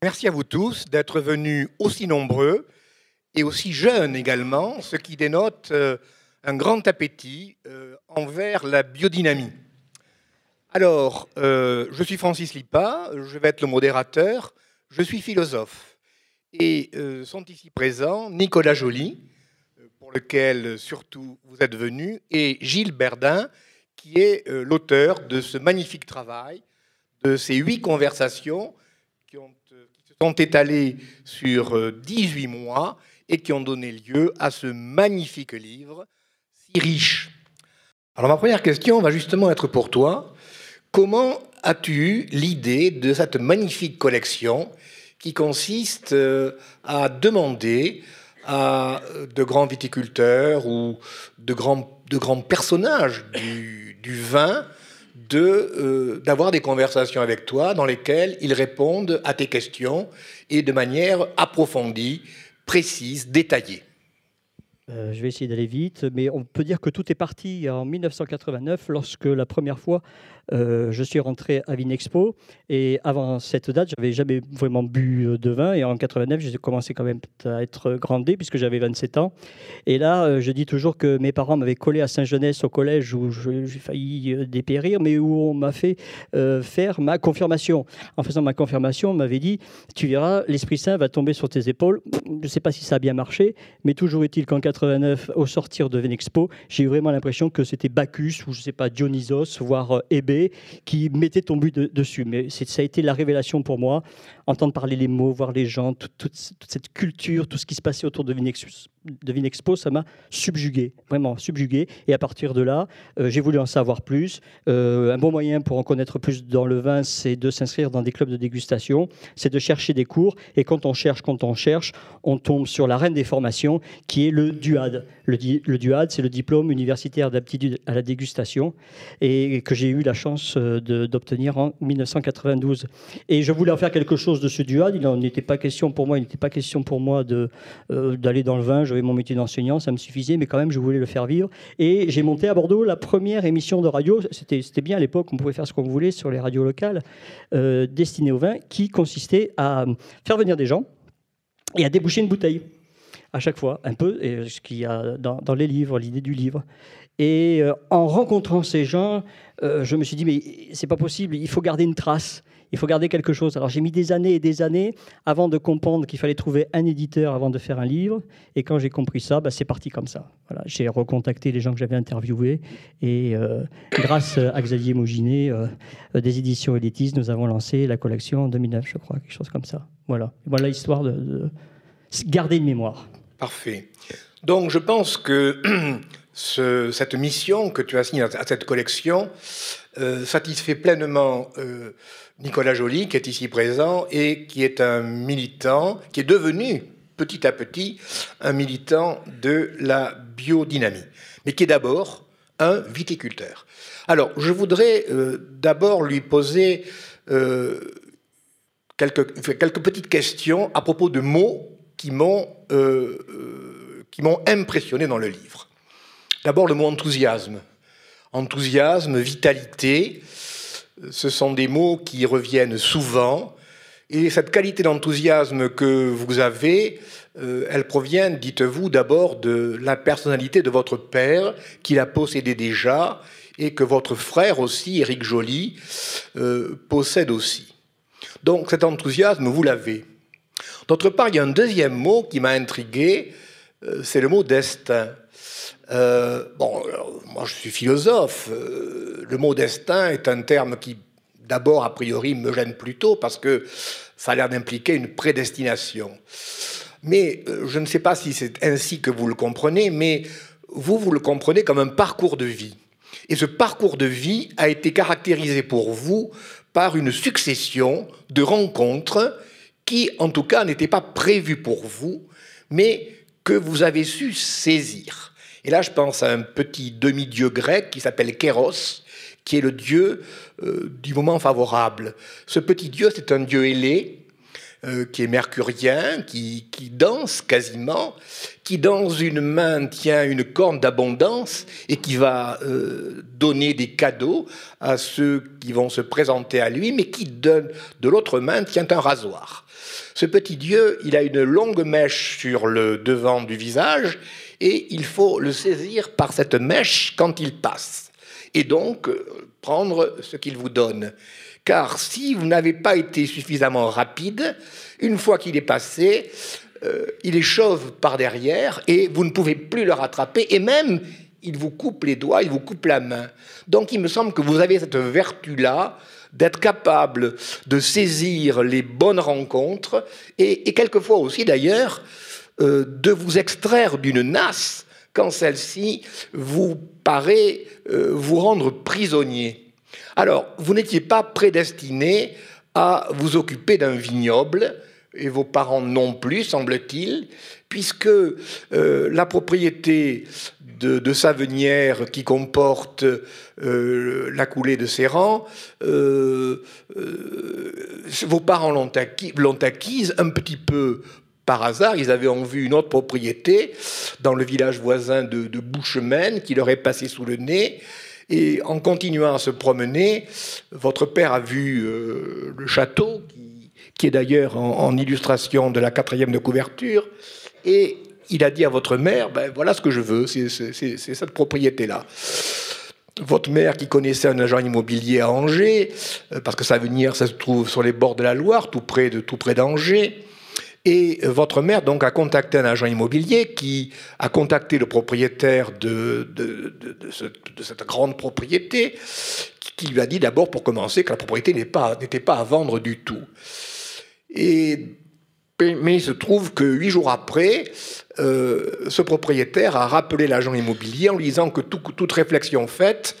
Merci à vous tous d'être venus aussi nombreux et aussi jeunes également, ce qui dénote euh, un grand appétit euh, envers la biodynamie. Alors, euh, je suis Francis Lipa, je vais être le modérateur, je suis philosophe. Et sont ici présents Nicolas Joly, pour lequel surtout vous êtes venu, et Gilles Berdin, qui est l'auteur de ce magnifique travail, de ces huit conversations qui, ont, sont étalées sur 18 mois et qui ont donné lieu à ce magnifique livre, si riche. Alors ma première question va justement être pour toi. Comment as-tu eu l'idée de cette magnifique collection qui consiste euh, à demander à de grands viticulteurs ou de grands, personnages du vin euh, d'avoir des conversations avec toi dans lesquelles ils répondent à tes questions et de manière approfondie précise, détaillée. Euh, je vais essayer d'aller vite, mais on peut dire que tout est parti en 1989 lorsque la première fois euh, je suis rentré à Vinexpo et avant cette date, j'avais jamais vraiment bu euh, de vin et en 89, j'ai commencé quand même à être grandé puisque j'avais 27 ans. Et là, je dis toujours que mes parents m'avaient collé à Saint-Genès au collège où j'ai failli dépérir, mais où on m'a fait faire ma confirmation. En faisant ma confirmation, on m'avait dit Tu verras, l'Esprit Saint va tomber sur tes épaules. Je ne sais pas si ça a bien marché, mais toujours est-il qu'en 89, au sortir de Vinexpo, j'ai eu vraiment l'impression que c'était Bacchus ou je sais pas Dionysos, voire Hébé qui mettait ton but dessus. Mais ça a été la révélation pour moi, entendre parler les mots, voir les gens, toute, cette culture, tout ce qui se passait autour de Vinexpo, ça m'a subjugué, vraiment subjugué. Et à partir de là, euh, j'ai voulu en savoir plus. Euh, un bon moyen pour en connaître plus dans le vin, c'est de s'inscrire dans des clubs de dégustation, c'est de chercher des cours. Et quand on cherche, quand on cherche, on tombe sur la reine des formations, qui est le DUAD. Le, le DUAD, c'est le diplôme universitaire d'aptitude à la dégustation, et que j'ai eu la chance euh, d'obtenir en 1992. Et je voulais en faire quelque chose de ce DUAD. Il n'était pas question pour moi, il n'était pas question pour moi d'aller dans le vin j'avais mon métier d'enseignant, ça me suffisait, mais quand même, je voulais le faire vivre. Et j'ai monté à Bordeaux la première émission de radio, c'était bien à l'époque, on pouvait faire ce qu'on voulait sur les radios locales, euh, destinées au vin, qui consistait à faire venir des gens et à déboucher une bouteille à chaque fois, un peu, ce qu'il y a dans, les livres, l'idée du livre. Et euh, en rencontrant ces gens, euh, je me suis dit, mais c'est pas possible, il faut garder une trace il faut garder quelque chose. Alors j'ai mis des années et des années avant de comprendre qu'il fallait trouver un éditeur avant de faire un livre. Et quand j'ai compris ça, bah, c'est parti comme ça. Voilà, j'ai recontacté les gens que j'avais interviewés. Et euh, grâce à Xavier Mauginet, euh, des éditions Elitis, nous avons lancé la collection en 2009, je crois, quelque chose comme ça. Voilà, voilà l'histoire de, garder une mémoire. Parfait. Donc je pense que cette mission que tu as signée à cette collection euh, satisfait pleinement Nicolas Joly, qui est ici présent et qui est un militant, qui est devenu petit à petit un militant de la biodynamie, mais qui est d'abord un viticulteur. Alors, je voudrais euh, d'abord lui poser euh, quelques, quelques, petites questions à propos de mots qui m'ont euh, impressionné dans le livre. D'abord, le mot enthousiasme. Enthousiasme, vitalité, ce sont des mots qui reviennent souvent. Et cette qualité d'enthousiasme que vous avez, euh, elle provient, dites-vous, d'abord de la personnalité de votre père, qui la possédait déjà, et que votre frère aussi, Éric Joly, euh, possède aussi. Donc cet enthousiasme, vous l'avez. D'autre part, il y a un deuxième mot qui m'a intrigué, euh, c'est le mot destin. Euh, bon, moi je suis philosophe. Euh, le mot destin est un terme qui, d'abord, a priori, me gêne plutôt parce que ça a l'air d'impliquer une prédestination. Mais euh, je ne sais pas si c'est ainsi que vous le comprenez, mais vous, vous le comprenez comme un parcours de vie. Et ce parcours de vie a été caractérisé pour vous par une succession de rencontres qui, en tout cas, n'étaient pas prévues pour vous, mais que vous avez su saisir. Et là, je pense à un petit demi-dieu grec qui s'appelle Kéros, qui est le dieu euh, du moment favorable. Ce petit dieu, c'est un dieu ailé, euh, qui est mercurien, qui, danse quasiment, qui dans une main tient une corne d'abondance et qui va euh, donner des cadeaux à ceux qui vont se présenter à lui, mais qui de l'autre main tient un rasoir. Ce petit dieu, il a une longue mèche sur le devant du visage et il faut le saisir par cette mèche quand il passe et donc euh, prendre ce qu'il vous donne. Car si vous n'avez pas été suffisamment rapide, une fois qu'il est passé, euh, il est chauve par derrière et vous ne pouvez plus le rattraper et même il vous coupe les doigts, il vous coupe la main. Donc il me semble que vous avez cette vertu-là d'être capable de saisir les bonnes rencontres et, quelquefois aussi d'ailleurs euh, de vous extraire d'une nasse quand celle-ci vous paraît euh, vous rendre prisonnier. Alors, vous n'étiez pas prédestiné à vous occuper d'un vignoble, et vos parents non plus, semble-t-il, puisque euh, la propriété de, de, Savenière qui comporte euh, la coulée de ses rangs, vos parents l'ont acquise un petit peu par hasard, ils avaient en vue une autre propriété dans le village voisin de, de Bouchemaine qui leur est passé sous le nez. Et en continuant à se promener, votre père a vu euh, le château, qui, est d'ailleurs en, illustration de la quatrième de couverture, et il a dit à votre mère, ben, voilà ce que je veux, c'est cette propriété-là. Votre mère, qui connaissait un agent immobilier à Angers, euh, parce que ça venir, ça se trouve sur les bords de la Loire, tout près tout près d'Angers, et votre mère donc a contacté un agent immobilier qui a contacté le propriétaire de, cette grande propriété, qui lui a dit d'abord pour commencer que la propriété n'était pas, à vendre du tout. Mais il se trouve que huit jours après, euh, ce propriétaire a rappelé l'agent immobilier en lui disant que toute réflexion faite,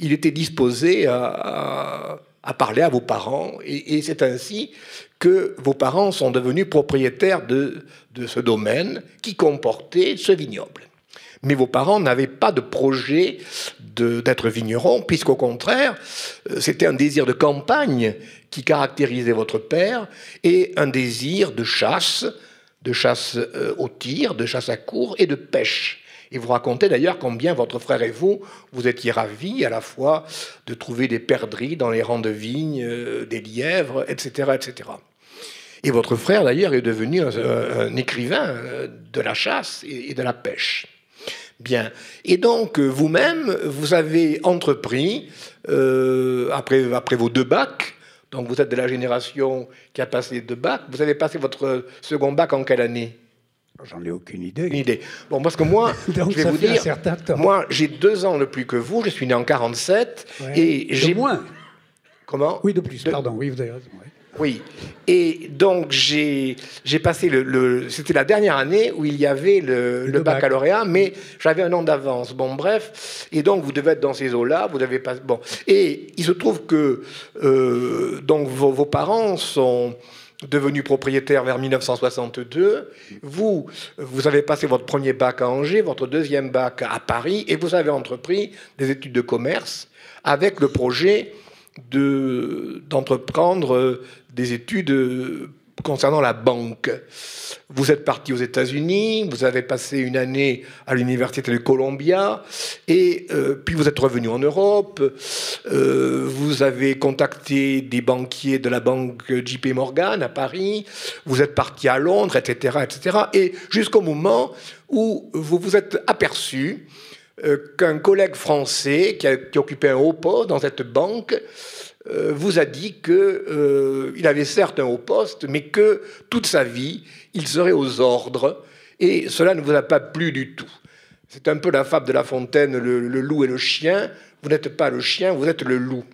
il était disposé à parler à vos parents. Et, c'est ainsi que vos parents sont devenus propriétaires de, de ce domaine qui comportait ce vignoble. Mais vos parents n'avaient pas de projet d'être vignerons, puisqu'au contraire, euh, c'était un désir de campagne qui caractérisait votre père et un désir de chasse, de chasse euh, au tir, de chasse à court et de pêche. Et vous racontez d'ailleurs combien votre frère et vous, vous étiez ravis à la fois de trouver des perdrix dans les rangs de vignes, euh, des lièvres, etc., etc. Et votre frère, d'ailleurs, est devenu un, écrivain euh, de la chasse et de la pêche. Bien. Et donc, euh, vous-même, vous avez entrepris, après, après vos deux bacs, donc vous êtes de la génération qui a passé deux bacs, vous avez passé votre second bac en quelle année? J'en ai aucune idée. Une idée. Bon, parce que moi, je vais vous dire, moi, j'ai deux ans de plus que vous, je suis né en 47, et j'ai... moins Comment? Oui, de plus, pardon, oui, vous avez raison. Oui. Et donc, j'ai passé le. C'était la dernière année où il y avait le, baccalauréat, mais j'avais un an d'avance. Bon, bref. Et donc, vous devez être dans ces eaux-là. Vous devez pas. Bon. Et il se trouve que euh, donc vos, parents sont devenus propriétaires vers 1962. Vous, vous avez passé votre premier bac à Angers, votre deuxième bac à Paris, et vous avez entrepris des études de commerce avec le projet d'entreprendre des études concernant la banque. Vous êtes parti aux États-Unis, vous avez passé une année à l'université de Columbia, et euh, puis vous êtes revenu en Europe. Euh, vous avez contacté des banquiers de la banque JP Morgan à Paris. Vous êtes parti à Londres, etc., etc. Et jusqu'au moment où vous vous êtes aperçu qu'un collègue français qui, a, qui occupait un haut poste dans cette banque euh, vous a dit qu'il euh, avait certes un haut poste, mais que toute sa vie, il serait aux ordres, et cela ne vous a pas plu du tout. C'est un peu la fable de La Fontaine, le, loup et le chien. Vous n'êtes pas le chien, vous êtes le loup.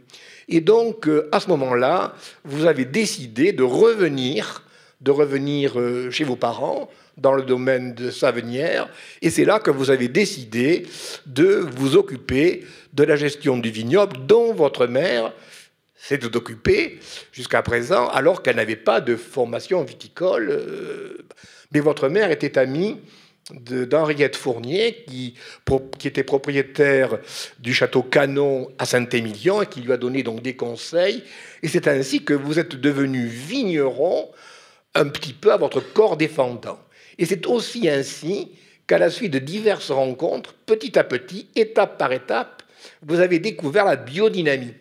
Et donc, euh, à ce moment-là, vous avez décidé de revenir, de revenir chez vos parents, dans le domaine de Savenière, et c'est là que vous avez décidé de vous occuper de la gestion du vignoble dont votre mère c'est d'occuper jusqu'à présent, alors qu'elle n'avait pas de formation viticole. Euh, mais votre mère était amie d'Henriette Fournier, qui, qui, était propriétaire du château Canon à Saint-Émilion et qui lui a donné donc des conseils. Et c'est ainsi que vous êtes devenu vigneron un petit peu à votre corps défendant. Et c'est aussi ainsi qu'à la suite de diverses rencontres, petit à petit, étape par étape, vous avez découvert la biodynamie.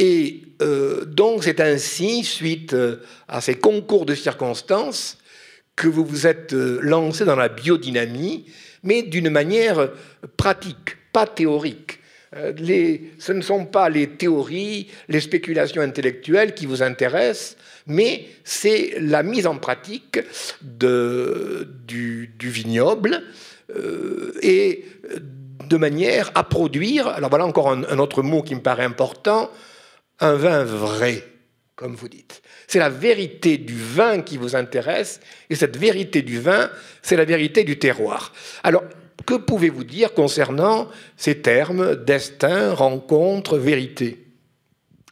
Et euh, donc c'est ainsi, suite euh, à ces concours de circonstances, que vous vous êtes euh, lancé dans la biodynamie, mais d'une manière pratique, pas théorique. ce ne sont pas les théories, les spéculations intellectuelles qui vous intéressent, mais c'est la mise en pratique du, vignoble et de manière à produire, alors voilà encore un autre mot qui me paraît important, un vin vrai, comme vous dites. C'est la vérité du vin qui vous intéresse, et cette vérité du vin, c'est la vérité du terroir. Alors, que pouvez-vous dire concernant ces termes destin, rencontre, vérité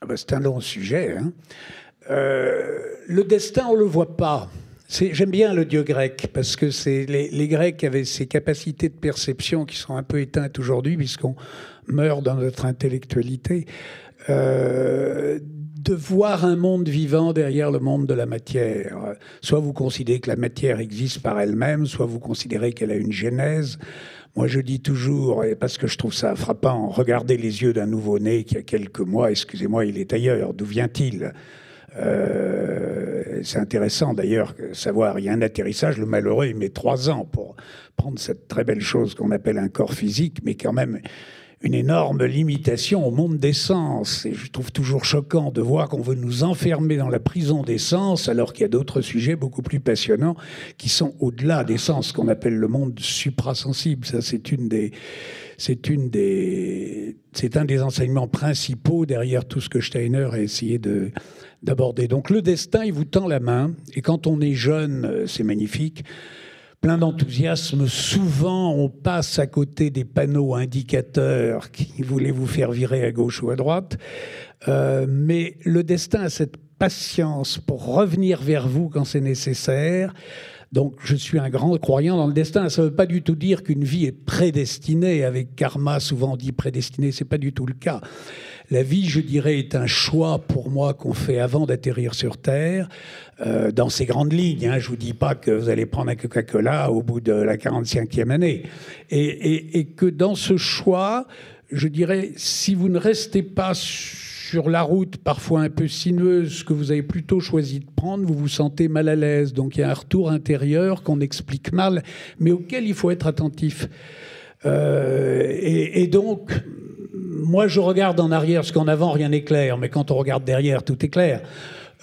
ah ben, C'est un long sujet. Hein. Euh, le destin, on ne le voit pas. J'aime bien le dieu grec parce que les, les Grecs avaient ces capacités de perception qui sont un peu éteintes aujourd'hui puisqu'on meurt dans notre intellectualité. Euh, de voir un monde vivant derrière le monde de la matière. Soit vous considérez que la matière existe par elle-même, soit vous considérez qu'elle a une genèse. Moi, je dis toujours, parce que je trouve ça frappant, regardez les yeux d'un nouveau-né qui a quelques mois, excusez-moi, il est ailleurs, d'où vient-il? Euh, C'est intéressant d'ailleurs savoir, il y a un atterrissage, le malheureux, il met trois ans pour prendre cette très belle chose qu'on appelle un corps physique, mais quand même, une énorme limitation au monde des sens. Et je trouve toujours choquant de voir qu'on veut nous enfermer dans la prison des sens alors qu'il y a d'autres sujets beaucoup plus passionnants qui sont au-delà des sens, qu'on appelle le monde suprasensible. Ça, c'est une des, c'est une des, c'est un des enseignements principaux derrière tout ce que Steiner a essayé de, d'aborder. Donc le destin, il vous tend la main, et quand on est jeune, euh, c'est magnifique plein d'enthousiasme. Souvent, on passe à côté des panneaux indicateurs qui voulaient vous faire virer à gauche ou à droite. Euh, mais le destin a cette patience pour revenir vers vous quand c'est nécessaire. Donc, je suis un grand croyant dans le destin. Ça ne veut pas du tout dire qu'une vie est prédestinée. Avec karma, souvent dit prédestinée. C'est pas du tout le cas. La vie, je dirais, est un choix pour moi qu'on fait avant d'atterrir sur Terre, euh, dans ces grandes lignes. Hein. Je vous dis pas que vous allez prendre un Coca-Cola au bout de la 45e année. Et, et que dans ce choix, je dirais, si vous ne restez pas sur la route parfois un peu sinueuse que vous avez plutôt choisi de prendre, vous vous sentez mal à l'aise. Donc il y a un retour intérieur qu'on explique mal, mais auquel il faut être attentif. Euh, et, et, donc, moi, je regarde en arrière, parce qu'en avant, rien n'est clair, mais quand on regarde derrière, tout est clair.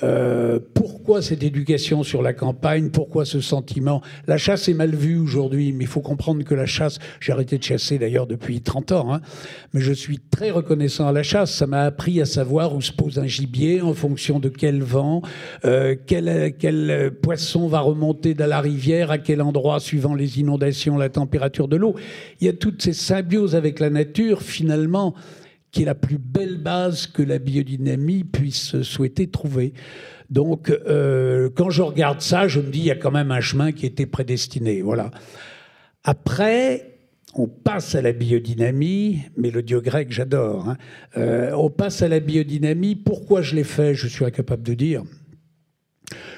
Euh, pourquoi cette éducation sur la campagne? Pourquoi ce sentiment? La chasse est mal vue aujourd'hui, mais il faut comprendre que la chasse, j'ai arrêté de chasser d'ailleurs depuis 30 ans, hein, mais je suis très reconnaissant à la chasse. Ça m'a appris à savoir où se pose un gibier, en fonction de quel vent, euh, quel, quel poisson va remonter dans la rivière, à quel endroit, suivant les inondations, la température de l'eau. Il y a toutes ces symbioses avec la nature, finalement qui est la plus belle base que la biodynamie puisse souhaiter trouver. Donc, euh, quand je regarde ça, je me dis, il y a quand même un chemin qui était prédestiné. Voilà. Après, on passe à la biodynamie, mais le dieu grec, j'adore. Hein. Euh, on passe à la biodynamie. Pourquoi je l'ai fait, je suis incapable de dire.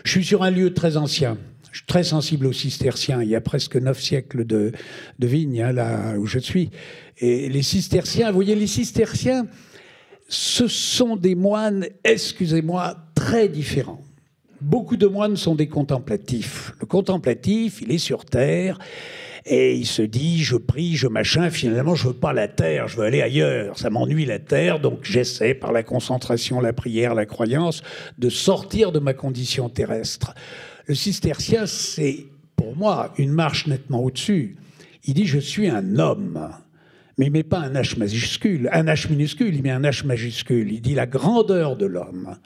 Je suis sur un lieu très ancien. Je suis très sensible aux cisterciens. Il y a presque neuf siècles de, de vignes, hein, là où je suis. Et les cisterciens, vous voyez, les cisterciens, ce sont des moines, excusez-moi, très différents. Beaucoup de moines sont des contemplatifs. Le contemplatif, il est sur terre et il se dit je prie, je machin, finalement je veux pas la terre, je veux aller ailleurs, ça m'ennuie la terre, donc j'essaie par la concentration, la prière, la croyance de sortir de ma condition terrestre. Le cistercien, c'est pour moi une marche nettement au-dessus. Il dit je suis un homme mais il met pas un H majuscule, un H minuscule, il met un H majuscule. Il dit la grandeur de l'homme.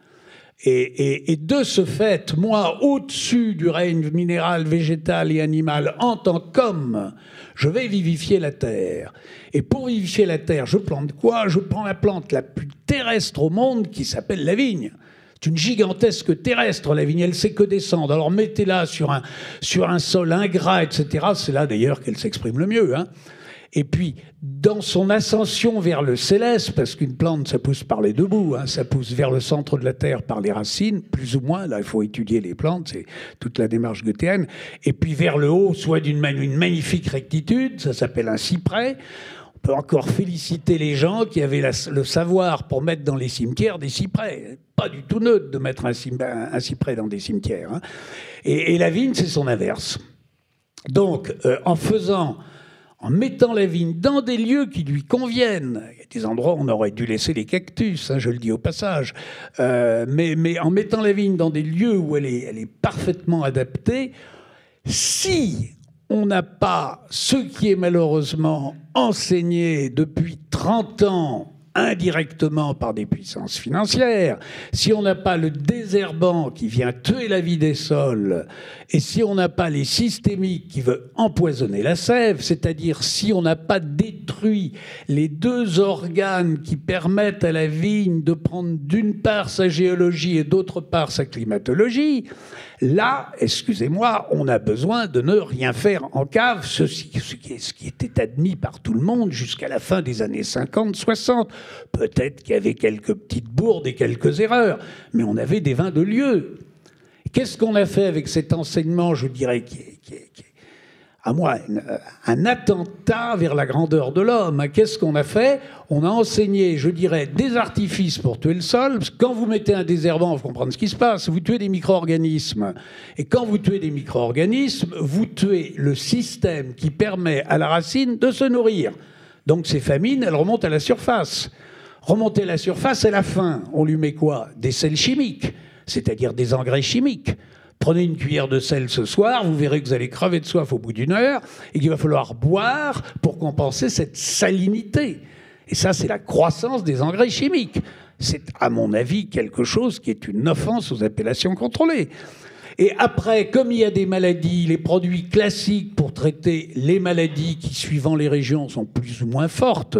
Et, de ce fait, moi, au-dessus du règne minéral, végétal et animal, en tant qu'homme, je vais vivifier la terre. Et pour vivifier la terre, je plante quoi? Je prends la plante la plus terrestre au monde qui s'appelle la vigne. C'est une gigantesque terrestre, la vigne, elle sait que descendre. Alors mettez-la sur un, sol ingrat, etc. C'est là d'ailleurs qu'elle s'exprime le mieux. Hein Et puis, dans son ascension vers le céleste, parce qu'une plante, ça pousse par les deux bouts, hein, ça pousse vers le centre de la Terre par les racines, plus ou moins, là, il faut étudier les plantes, c'est toute la démarche goethéenne, et puis vers le haut, soit d'une une magnifique rectitude, ça s'appelle un cyprès, peut encore féliciter les gens qui avaient le savoir pour mettre dans les cimetières des cyprès. Pas du tout neutre de mettre un, cyprès dans des cimetières. Hein. Et, la vigne, c'est son inverse. Donc, euh, en faisant en mettant la vigne dans des lieux qui lui conviennent. Il y a des endroits où on aurait dû laisser les cactus, hein, je le dis au passage. Euh, mais, en mettant la vigne dans des lieux où elle est parfaitement adaptée, si on n'a pas ce qui est malheureusement enseigné depuis 30 ans indirectement par des puissances financières, si on n'a pas le désherbant qui vient tuer la vie des sols, et si on n'a pas les systémiques qui veulent empoisonner la sève, c'est-à-dire si on n'a pas détruit les deux organes qui permettent à la vigne de prendre d'une part sa géologie et d'autre part sa climatologie, Là, excusez-moi, on a besoin de ne rien faire en cave, ce, qui, était admis par tout le monde jusqu'à la fin des années 50-60. Peut-être qu'il y avait quelques petites bourdes et quelques erreurs, mais on avait des vins de lieu. Qu'est-ce qu'on a fait avec cet enseignement, je dirais, qui est à moi, euh, un attentat vers la grandeur de l'homme. Qu'est-ce qu'on a fait? On a enseigné, je dirais, des artifices pour tuer le sol. quand vous mettez un désherbant, vous comprenez ce qui se passe. Vous tuez des micro-organismes. Et quand vous tuez des micro-organismes, vous tuez le système qui permet à la racine de se nourrir. Donc ces famines, elles remontent à la surface. Remonter à la surface, c'est la fin. On lui met quoi? Des sels chimiques, c'est-à-dire des engrais chimiques. Prenez une cuillère de sel ce soir, vous verrez que vous allez crever de soif au bout d'une heure et qu'il va falloir boire pour compenser cette salinité. Et ça, c'est la croissance des engrais chimiques. C'est, à mon avis, quelque chose qui est une offense aux appellations contrôlées. Et après, comme il y a des maladies, les produits classiques pour traiter les maladies qui, suivant les régions, sont plus ou moins fortes,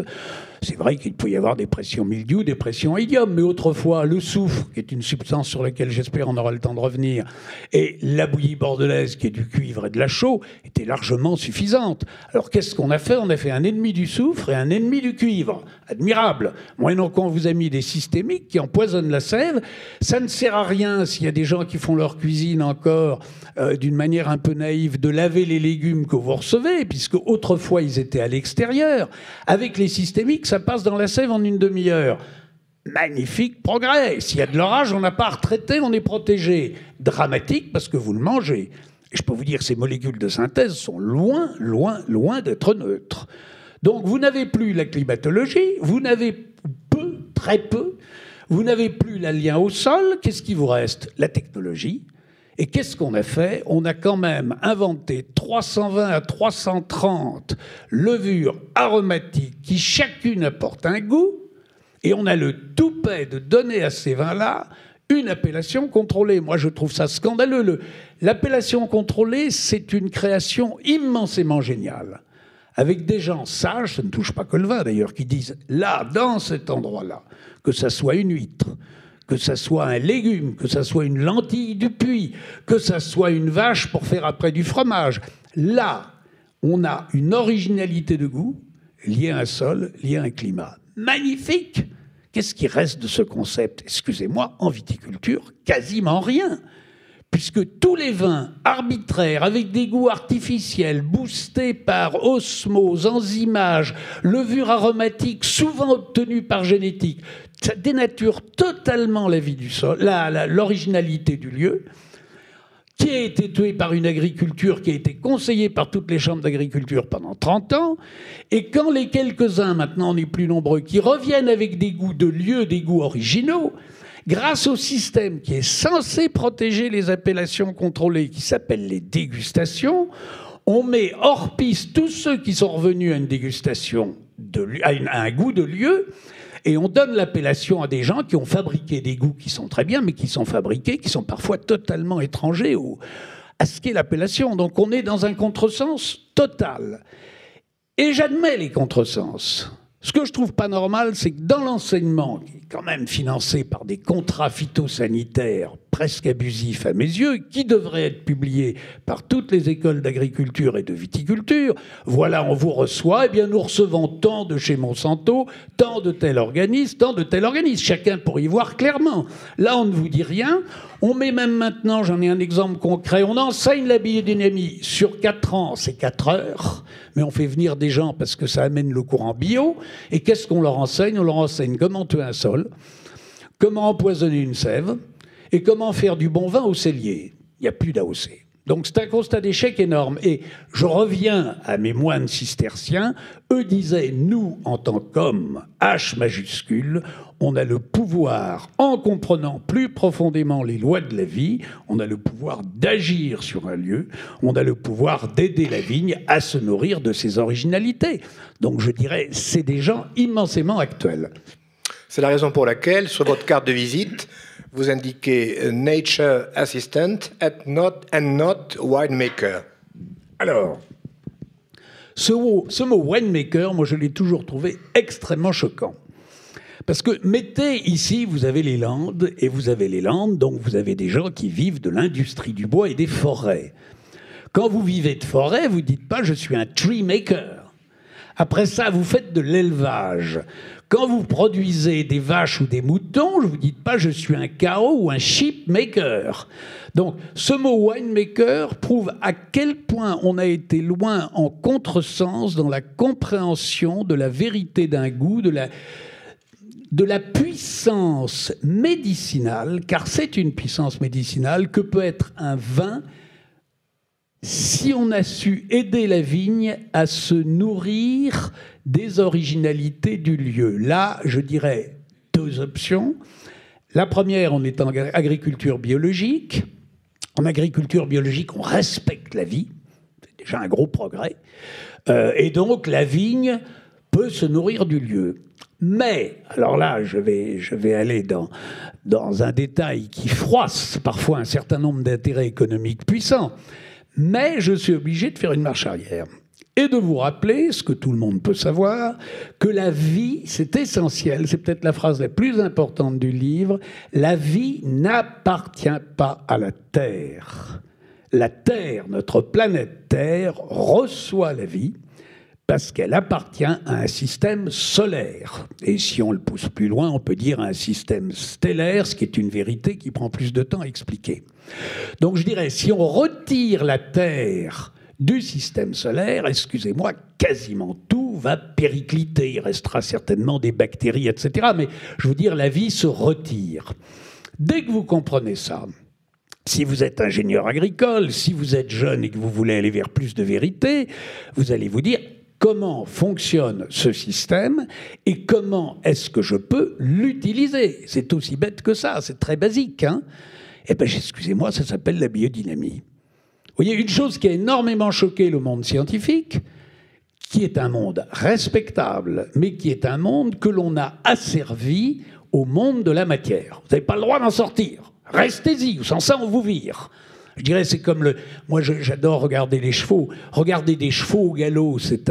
c'est vrai qu'il peut y avoir des pressions mildiou, des pressions idiom, mais autrefois, le soufre, qui est une substance sur laquelle j'espère on aura le temps de revenir, et la bouillie bordelaise, qui est du cuivre et de la chaux, étaient largement suffisantes. Alors qu'est-ce qu'on a fait? On a fait un ennemi du soufre et un ennemi du cuivre. Admirable. Moyennant qu'on vous a mis des systémiques qui empoisonnent la sève, ça ne sert à rien s'il y a des gens qui font leur cuisine encore euh, d'une manière un peu naïve de laver les légumes que vous recevez, puisque autrefois ils étaient à l'extérieur. Avec les systémiques, ça passe dans la sève en une demi-heure. Magnifique progrès. S'il y a de l'orage, on n'a pas à retraiter, on est protégé. Dramatique parce que vous le mangez. Et je peux vous dire que ces molécules de synthèse sont loin, loin, loin d'être neutres. Donc vous n'avez plus la climatologie, vous n'avez peu, très peu, vous n'avez plus le lien au sol. Qu'est-ce qui vous reste? La technologie. Et qu'est-ce qu'on a fait? On a quand même inventé 320 à 330 levures aromatiques qui chacune apportent un goût, et on a le toupet de donner à ces vins-là une appellation contrôlée. Moi, je trouve ça scandaleux. L'appellation contrôlée, c'est une création immensément géniale. Avec des gens sages, ça ne touche pas que le vin d'ailleurs, qui disent là, dans cet endroit-là, que ça soit une huître, que ça soit un légume, que ça soit une lentille du puits, que ça soit une vache pour faire après du fromage. Là, on a une originalité de goût liée à un sol, liée à un climat. Magnifique Qu'est-ce qui reste de ce concept? Excusez-moi, en viticulture, quasiment rien puisque tous les vins arbitraires, avec des goûts artificiels, boostés par osmose, enzymage, levure aromatique, souvent obtenue par génétique, ça dénature totalement la vie du sol, l'originalité du lieu, qui a été tué par une agriculture qui a été conseillée par toutes les chambres d'agriculture pendant 30 ans, et quand les quelques-uns, maintenant on est plus nombreux, qui reviennent avec des goûts de lieu, des goûts originaux, grâce au système qui est censé protéger les appellations contrôlées, qui s'appelle les dégustations, on met hors piste tous ceux qui sont revenus à une dégustation, à, un goût de lieu, et on donne l'appellation à des gens qui ont fabriqué des goûts qui sont très bien, mais qui sont fabriqués, qui sont parfois totalement étrangers à ce qu'est l'appellation. Donc on est dans un contresens total. Et j'admets les contresens. Ce que je trouve pas normal, c'est que dans l'enseignement, qui est quand même financé par des contrats phytosanitaires presque abusif à mes yeux, qui devrait être publié par toutes les écoles d'agriculture et de viticulture. Voilà, on vous reçoit, eh bien nous recevons tant de chez Monsanto, tant de tel organisme, tant de tel organisme. Chacun pour y voir clairement. Là, on ne vous dit rien. On met même maintenant, j'en ai un exemple concret, on enseigne la biodynamie sur 4 ans, c'est 4 heures, mais on fait venir des gens parce que ça amène le courant bio. Et qu'est-ce qu'on leur enseigne? On leur enseigne comment tuer un sol, comment empoisonner une sève et comment faire du bon vin au cellier. Il n'y a plus d'AOC. Donc c'est un constat d'échec énorme. Et je reviens à mes moines cisterciens. Eux disaient, nous, en tant qu'hommes, H majuscule, on a le pouvoir, en comprenant plus profondément les lois de la vie, on a le pouvoir d'agir sur un lieu, on a le pouvoir d'aider la vigne à se nourrir de ses originalités. Donc je dirais, c'est des gens immensément actuels. C'est la raison pour laquelle, sur votre carte de visite, vous indiquez euh, Nature Assistant and not, and not winemaker. Alors, ce mot, ce mot winemaker, moi je l'ai toujours trouvé extrêmement choquant. Parce que mettez ici, vous avez les Landes, et vous avez les Landes, donc vous avez des gens qui vivent de l'industrie du bois et des forêts. Quand vous vivez de forêt, vous ne dites pas je suis un tree maker. Après ça, vous faites de l'élevage. Quand vous produisez des vaches ou des moutons, je ne vous dis pas je suis un cow ou un sheep maker. Donc ce mot winemaker prouve à quel point on a été loin en contresens dans la compréhension de la vérité d'un goût, de la, de la puissance médicinale, car c'est une puissance médicinale que peut être un vin si on a su aider la vigne à se nourrir des originalités du lieu. Là, je dirais deux options. La première, on est en agriculture biologique. En agriculture biologique, on respecte la vie. C'est déjà un gros progrès. Euh, et donc, la vigne peut se nourrir du lieu. Mais, alors là, je vais, je vais aller dans, dans un détail qui froisse parfois un certain nombre d'intérêts économiques puissants. Mais je suis obligé de faire une marche arrière et de vous rappeler, ce que tout le monde peut savoir, que la vie, c'est essentiel, c'est peut-être la phrase la plus importante du livre, la vie n'appartient pas à la Terre. La Terre, notre planète Terre, reçoit la vie parce qu'elle appartient à un système solaire. Et si on le pousse plus loin, on peut dire un système stellaire, ce qui est une vérité qui prend plus de temps à expliquer. Donc je dirais, si on retire la Terre du système solaire, excusez-moi, quasiment tout va péricliter. Il restera certainement des bactéries, etc. Mais je veux dire, la vie se retire. Dès que vous comprenez ça, si vous êtes ingénieur agricole, si vous êtes jeune et que vous voulez aller vers plus de vérité, vous allez vous dire comment fonctionne ce système et comment est-ce que je peux l'utiliser? C'est aussi bête que ça, c'est très basique. Hein eh bien, excusez-moi, ça s'appelle la biodynamie. Vous voyez, une chose qui a énormément choqué le monde scientifique, qui est un monde respectable, mais qui est un monde que l'on a asservi au monde de la matière. Vous n'avez pas le droit d'en sortir. Restez-y, sans ça on vous vire. Je dirais, c'est comme le. Moi, j'adore regarder les chevaux. Regarder des chevaux au galop, c'est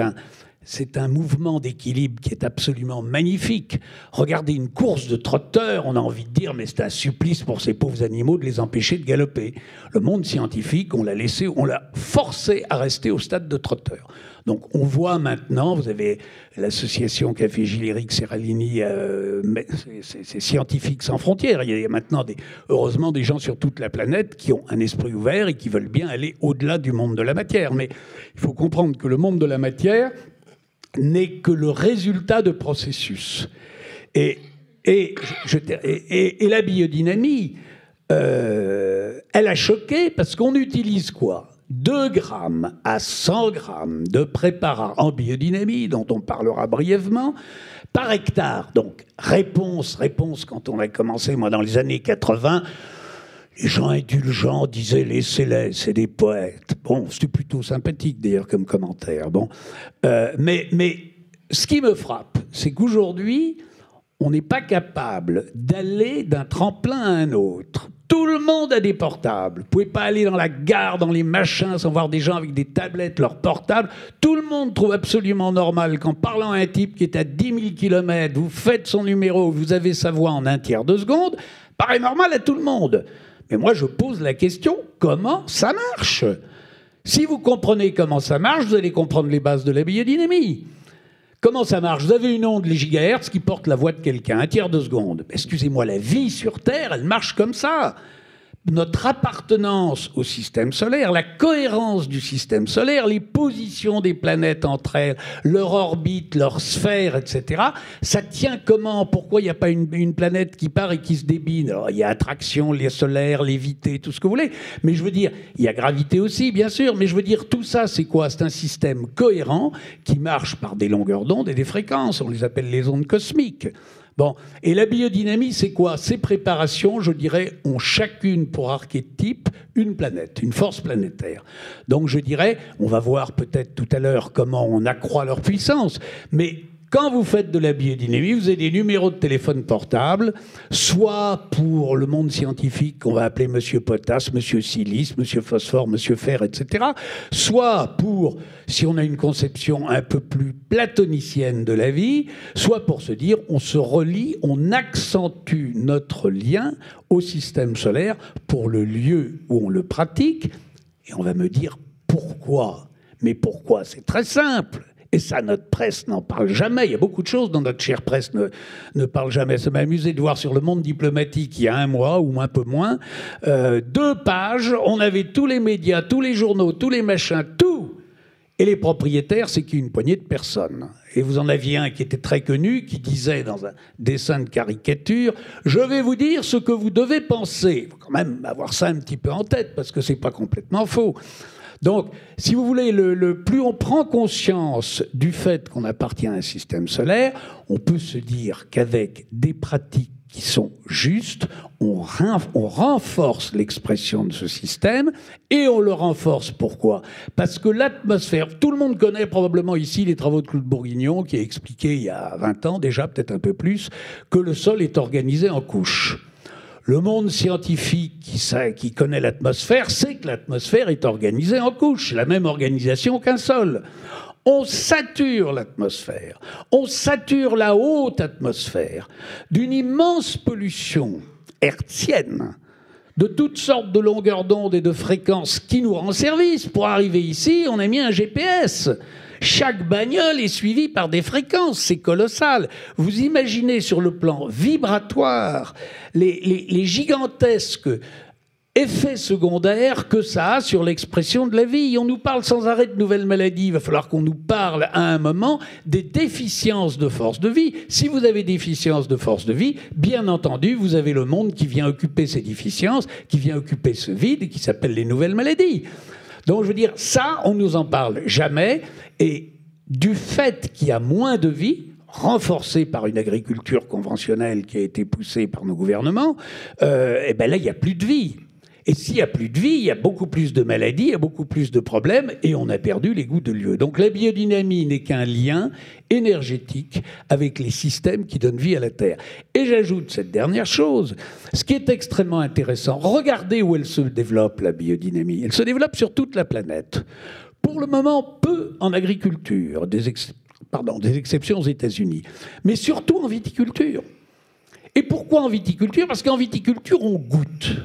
un, mouvement d'équilibre qui est absolument magnifique. Regardez une course de trotteurs, on a envie de dire, mais c'est un supplice pour ces pauvres animaux de les empêcher de galoper. Le monde scientifique, on l'a laissé, on l'a forcé à rester au stade de trotteur. Donc on voit maintenant, vous avez l'association qu'a fait Gilles-Éric Serralini, euh, c'est Scientifiques sans frontières. Il y a maintenant, heureusement, des gens sur toute la planète qui ont un esprit ouvert et qui veulent bien aller au-delà du monde de la matière. Mais il faut comprendre que le monde de la matière, n'est que le résultat de processus. Et, et, et, la biodynamie, euh, elle a choqué parce qu'on utilise quoi? 2 grammes à 100 grammes de préparat en biodynamie, dont on parlera brièvement, par hectare. Donc, réponse, réponse, quand on a commencé, moi, dans les années 80, les gens indulgents disaient laissez-les, c'est des poètes. Bon, c'était plutôt sympathique d'ailleurs comme commentaire. Bon, euh, mais, mais ce qui me frappe, c'est qu'aujourd'hui, on n'est pas capable d'aller d'un tremplin à un autre. Tout le monde a des portables. Vous pouvez pas aller dans la gare, dans les machins, sans voir des gens avec des tablettes, leurs portables. Tout le monde trouve absolument normal qu'en parlant à un type qui est à 10 000 km, vous faites son numéro, vous avez sa voix en un tiers de seconde, paraît normal à tout le monde. Mais moi, je pose la question, comment ça marche? Si vous comprenez comment ça marche, vous allez comprendre les bases de la biodynamie. Comment ça marche? Vous avez une onde, les gigahertz, qui porte la voix de quelqu'un, un tiers de seconde. Excusez-moi, la vie sur Terre, elle marche comme ça notre appartenance au système solaire, la cohérence du système solaire, les positions des planètes entre elles, leur orbite, leur sphère, etc. Ça tient comment? Pourquoi il n'y a pas une, planète qui part et qui se débine? Alors, il y a attraction, les solaires, lévité, tout ce que vous voulez. Mais je veux dire, il y a gravité aussi, bien sûr. Mais je veux dire, tout ça, c'est quoi? C'est un système cohérent qui marche par des longueurs d'onde et des fréquences. On les appelle les ondes cosmiques. Et la biodynamie, c'est quoi? Ces préparations, je dirais, ont chacune pour archétype une planète, une force planétaire. Donc je dirais, on va voir peut-être tout à l'heure comment on accroît leur puissance, mais quand vous faites de la biodynamie, vous avez des numéros de téléphone portable, soit pour le monde scientifique qu'on va appeler Monsieur Potasse, Monsieur Silice, Monsieur Phosphore, Monsieur Fer, etc. Soit pour, si on a une conception un peu plus platonicienne de la vie, soit pour se dire on se relie, on accentue notre lien au système solaire pour le lieu où on le pratique. Et on va me dire pourquoi mais pourquoi? C'est très simple. Et ça, notre presse n'en parle jamais. Il y a beaucoup de choses dont notre chère presse ne, parle jamais. Ça m'a amusé de voir sur le monde diplomatique, il y a un mois ou un peu moins, euh, deux pages, on avait tous les médias, tous les journaux, tous les machins, tout. Et les propriétaires, c'est qu'une poignée de personnes. Et vous en aviez un qui était très connu, qui disait dans un dessin de caricature Je vais vous dire ce que vous devez penser. Il faut quand même avoir ça un petit peu en tête, parce que c'est pas complètement faux. Donc, si vous voulez, le, plus on prend conscience du fait qu'on appartient à un système solaire, on peut se dire qu'avec des pratiques qui sont justes, on, on renforce l'expression de ce système et on le renforce pourquoi? Parce que l'atmosphère, tout le monde connaît probablement ici les travaux de Claude Bourguignon qui a expliqué il y a 20 ans déjà, peut-être un peu plus, que le sol est organisé en couches. Le monde scientifique qui, connaît l'atmosphère sait que l'atmosphère est organisée en couches, la même organisation qu'un sol. On sature l'atmosphère, on sature la haute atmosphère d'une immense pollution hertzienne de toutes sortes de longueurs d'onde et de fréquences qui nous rend service. Pour arriver ici, on a mis un GPS. Chaque bagnole est suivie par des fréquences, c'est colossal. Vous imaginez sur le plan vibratoire les, gigantesques effets secondaires que ça a sur l'expression de la vie. On nous parle sans arrêt de nouvelles maladies. Il va falloir qu'on nous parle à un moment des déficiences de force de vie. Si vous avez déficience de force de vie, bien entendu, vous avez le monde qui vient occuper ces déficiences, qui vient occuper ce vide qui s'appelle les nouvelles maladies. Donc je veux dire, ça, on nous en parle jamais. Et du fait qu'il y a moins de vie, renforcée par une agriculture conventionnelle qui a été poussée par nos gouvernements, euh, et ben là, il n'y a plus de vie. Et s'il n'y a plus de vie, il y a beaucoup plus de maladies, il y a beaucoup plus de problèmes, et on a perdu les goûts de lieu. Donc la biodynamie n'est qu'un lien énergétique avec les systèmes qui donnent vie à la Terre. Et j'ajoute cette dernière chose, ce qui est extrêmement intéressant, regardez où elle se développe, la biodynamie. Elle se développe sur toute la planète. Pour le moment, peu en agriculture, des, pardon, des exceptions aux États-Unis, mais surtout en viticulture. Et pourquoi en viticulture? Parce qu'en viticulture, on goûte.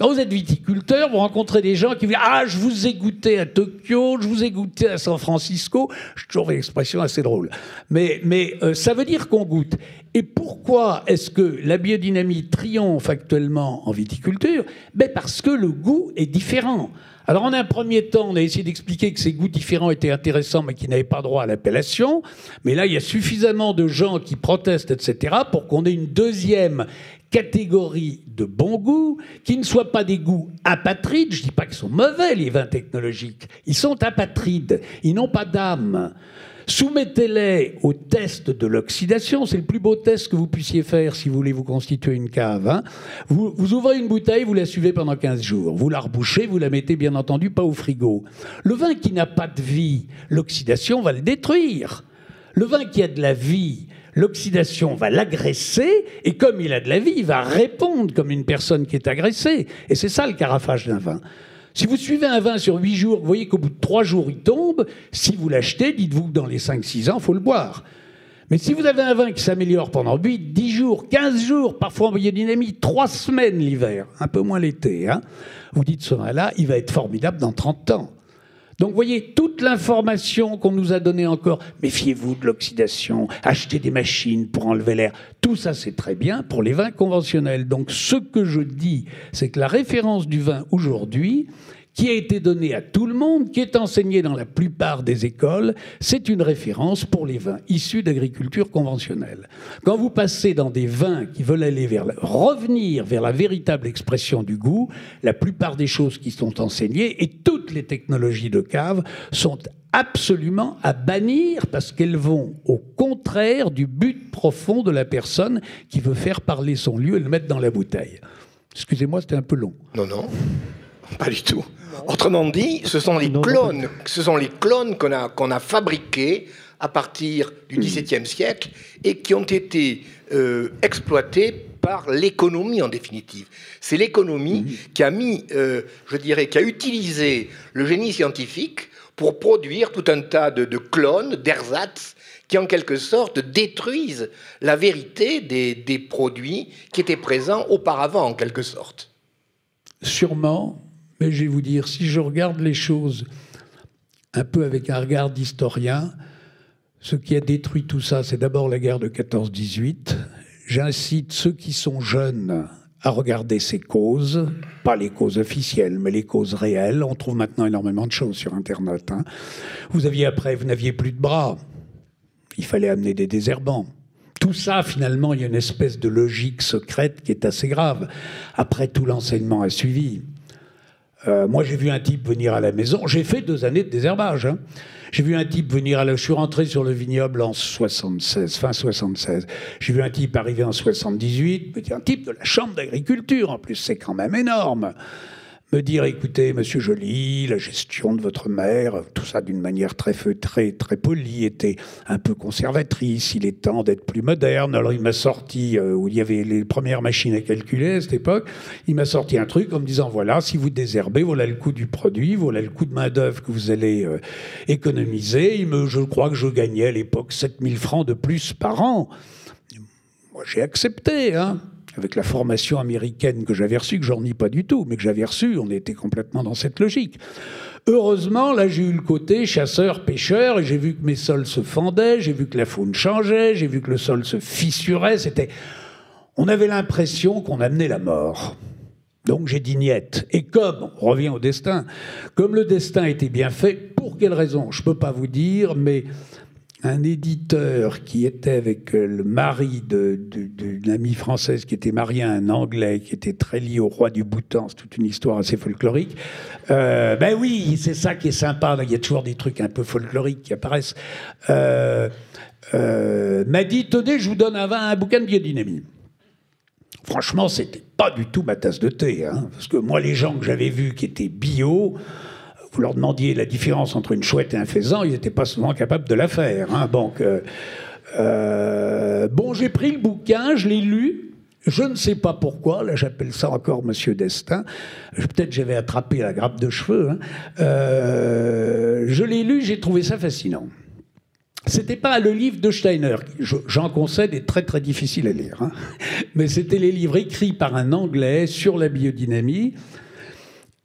Quand vous êtes viticulteur, vous rencontrez des gens qui vous disent Ah, je vous ai goûté à Tokyo, je vous ai goûté à San Francisco. Je trouve l'expression assez drôle. Mais, mais euh, ça veut dire qu'on goûte. Et pourquoi est-ce que la biodynamie triomphe actuellement en viticulture? Ben Parce que le goût est différent. Alors, en un premier temps, on a essayé d'expliquer que ces goûts différents étaient intéressants, mais qui n'avaient pas droit à l'appellation. Mais là, il y a suffisamment de gens qui protestent, etc., pour qu'on ait une deuxième catégorie de bon goût, qui ne soient pas des goûts apatrides. Je ne dis pas qu'ils sont mauvais, les vins technologiques. Ils sont apatrides. Ils n'ont pas d'âme. Soumettez-les au test de l'oxydation. C'est le plus beau test que vous puissiez faire si vous voulez vous constituer une cave. Hein. Vous, vous, ouvrez une bouteille, vous la suivez pendant 15 jours. Vous la rebouchez, vous la mettez bien entendu pas au frigo. Le vin qui n'a pas de vie, l'oxydation va le détruire. Le vin qui a de la vie, l'oxydation va l'agresser, et comme il a de la vie, il va répondre comme une personne qui est agressée. Et c'est ça le carafage d'un vin. Si vous suivez un vin sur 8 jours, vous voyez qu'au bout de 3 jours, il tombe. Si vous l'achetez, dites-vous que dans les 5-6 ans, il faut le boire. Mais si vous avez un vin qui s'améliore pendant 8, 10 jours, 15 jours, parfois en biodynamie, 3 semaines l'hiver, un peu moins l'été, hein, vous dites ce vin-là, il va être formidable dans 30 ans. Donc, vous voyez, toute l'information qu'on nous a donnée encore, méfiez-vous de l'oxydation, achetez des machines pour enlever l'air, tout ça c'est très bien pour les vins conventionnels. Donc, ce que je dis, c'est que la référence du vin aujourd'hui, qui a été donné à tout le monde, qui est enseigné dans la plupart des écoles, c'est une référence pour les vins issus d'agriculture conventionnelle. Quand vous passez dans des vins qui veulent aller vers revenir vers la véritable expression du goût, la plupart des choses qui sont enseignées et toutes les technologies de cave sont absolument à bannir parce qu'elles vont au contraire du but profond de la personne qui veut faire parler son lieu et le mettre dans la bouteille. Excusez-moi, c'était un peu long. Non, non, pas du tout. Autrement dit, ce sont les clones, ce sont les clones qu'on a, qu'on a fabriqués à partir du XVIIe siècle et qui ont été euh, exploités par l'économie en définitive. C'est l'économie qui a mis, euh, je dirais, qui a utilisé le génie scientifique pour produire tout un tas de, clones, d'ersatz, qui en quelque sorte détruisent la vérité des, des produits qui étaient présents auparavant en quelque sorte. Sûrement, mais je vais vous dire, si je regarde les choses un peu avec un regard d'historien, ce qui a détruit tout ça, c'est d'abord la guerre de 14-18. J'incite ceux qui sont jeunes à regarder ces causes, pas les causes officielles, mais les causes réelles. On trouve maintenant énormément de choses sur Internet. Hein. Vous aviez après, vous n'aviez plus de bras. Il fallait amener des désherbants. Tout ça, finalement, il y a une espèce de logique secrète qui est assez grave. Après, tout l'enseignement a suivi. Euh, moi, j'ai vu un type venir à la maison. J'ai fait deux années de désherbage. Hein. J'ai vu un type venir à la... Je suis rentré sur le vignoble en 76, fin 76. J'ai vu un type arriver en 78. Un type de la chambre d'agriculture, en plus. C'est quand même énorme me dire écoutez, monsieur Joly, la gestion de votre mère, tout ça d'une manière très feutrée, très polie, était un peu conservatrice. Il est temps d'être plus moderne. Alors il m'a sorti, euh, où il y avait les premières machines à calculer à cette époque, il m'a sorti un truc en me disant voilà, si vous désherbez, voilà le coût du produit, voilà le coût de main-d'œuvre que vous allez euh, économiser. Il je crois que je gagnais à l'époque 7000 francs de plus par an. Moi, j'ai accepté, hein avec la formation américaine que j'avais reçue, que j'en ai pas du tout, mais que j'avais reçue, on était complètement dans cette logique. Heureusement, là, j'ai eu le côté chasseur-pêcheur, et j'ai vu que mes sols se fendaient, j'ai vu que la faune changeait, j'ai vu que le sol se fissurait. C'était, on avait l'impression qu'on amenait la mort. Donc j'ai dit niette. Et comme, on revient au destin, comme le destin était bien fait, pour quelle raison? Je ne peux pas vous dire, mais un éditeur qui était avec euh, le mari d'une amie française qui était mariée à un Anglais, qui était très lié au roi du Bhoutan, c'est toute une histoire assez folklorique. Euh, ben oui, c'est ça qui est sympa, il y a toujours des trucs un peu folkloriques qui apparaissent. Euh, m'a dit, tenez, je vous donne un, vin, un bouquin de biodynamie. Franchement, c'était pas du tout ma tasse de thé, hein, parce que moi, les gens que j'avais vus qui étaient bio, vous leur demandiez la différence entre une chouette et un faisan, ils n'étaient pas souvent capables de la faire. Hein. Euh, euh, bon, j'ai pris le bouquin, je l'ai lu. Je ne sais pas pourquoi, là j'appelle ça encore Monsieur Destin. Peut-être j'avais attrapé la grappe de cheveux. Hein. Euh, je l'ai lu, j'ai trouvé ça fascinant. C'était pas le livre de Steiner, j'en concède, est très très difficile à lire, hein. mais c'était les livres écrits par un Anglais sur la biodynamie.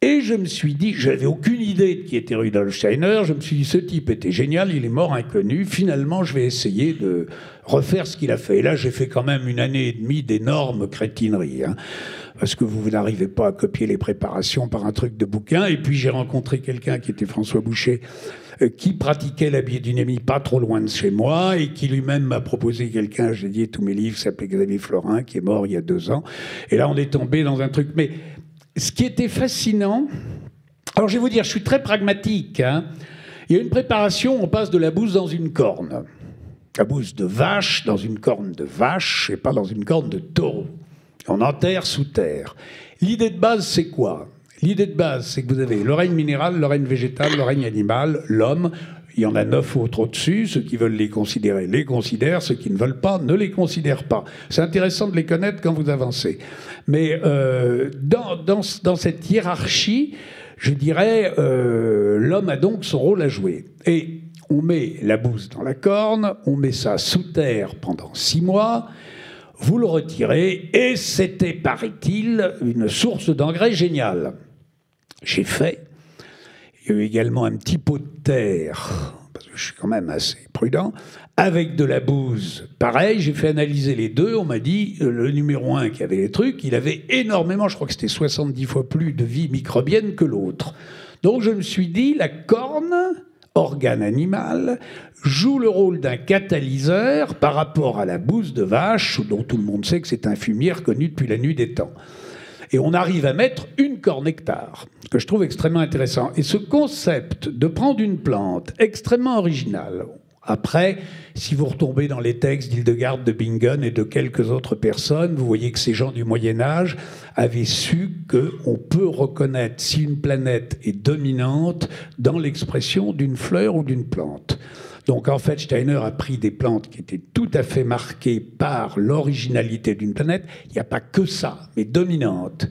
Et je me suis dit, j'avais aucune idée de qui était Rudolf Steiner. Je me suis dit, ce type était génial, il est mort inconnu. Finalement, je vais essayer de refaire ce qu'il a fait. Et là, j'ai fait quand même une année et demie d'énormes crétineries. Hein, parce que vous n'arrivez pas à copier les préparations par un truc de bouquin. Et puis, j'ai rencontré quelqu'un qui était François Boucher, euh, qui pratiquait la biodynamie pas trop loin de chez moi et qui lui-même m'a proposé quelqu'un, j'ai dit tous mes livres, s'appelait Xavier Florin, qui est mort il y a deux ans. Et là, on est tombé dans un truc. Mais ce qui était fascinant, alors je vais vous dire, je suis très pragmatique. Hein. Il y a une préparation, on passe de la bouse dans une corne. La bouse de vache dans une corne de vache et pas dans une corne de taureau. On enterre sous terre. L'idée de base, c'est quoi? L'idée de base, c'est que vous avez l'oreille minérale, l'oreille végétale, l'oreille animale, l'homme. Il y en a neuf autres au-dessus. Ceux qui veulent les considérer les considèrent. Ceux qui ne veulent pas ne les considèrent pas. C'est intéressant de les connaître quand vous avancez. Mais euh, dans, dans, cette hiérarchie, je dirais, euh, l'homme a donc son rôle à jouer. Et on met la bouse dans la corne, on met ça sous terre pendant six mois, vous le retirez, et c'était, paraît-il, une source d'engrais géniale. J'ai fait. Il y a eu également un petit pot de terre, parce que je suis quand même assez prudent, avec de la bouse. Pareil, j'ai fait analyser les deux. On m'a dit, euh, le numéro un qui avait les trucs, il avait énormément, je crois que c'était 70 fois plus de vie microbienne que l'autre. Donc je me suis dit, la corne, organe animal, joue le rôle d'un catalyseur par rapport à la bouse de vache, dont tout le monde sait que c'est un fumier connu depuis la nuit des temps. Et on arrive à mettre une corne hectare, que je trouve extrêmement intéressant. Et ce concept de prendre une plante extrêmement originale, après, si vous retombez dans les textes d'Hildegarde de Bingen et de quelques autres personnes, vous voyez que ces gens du Moyen Âge avaient su qu'on peut reconnaître si une planète est dominante dans l'expression d'une fleur ou d'une plante. Donc en fait, Steiner a pris des plantes qui étaient tout à fait marquées par l'originalité d'une planète. Il n'y a pas que ça, mais dominante.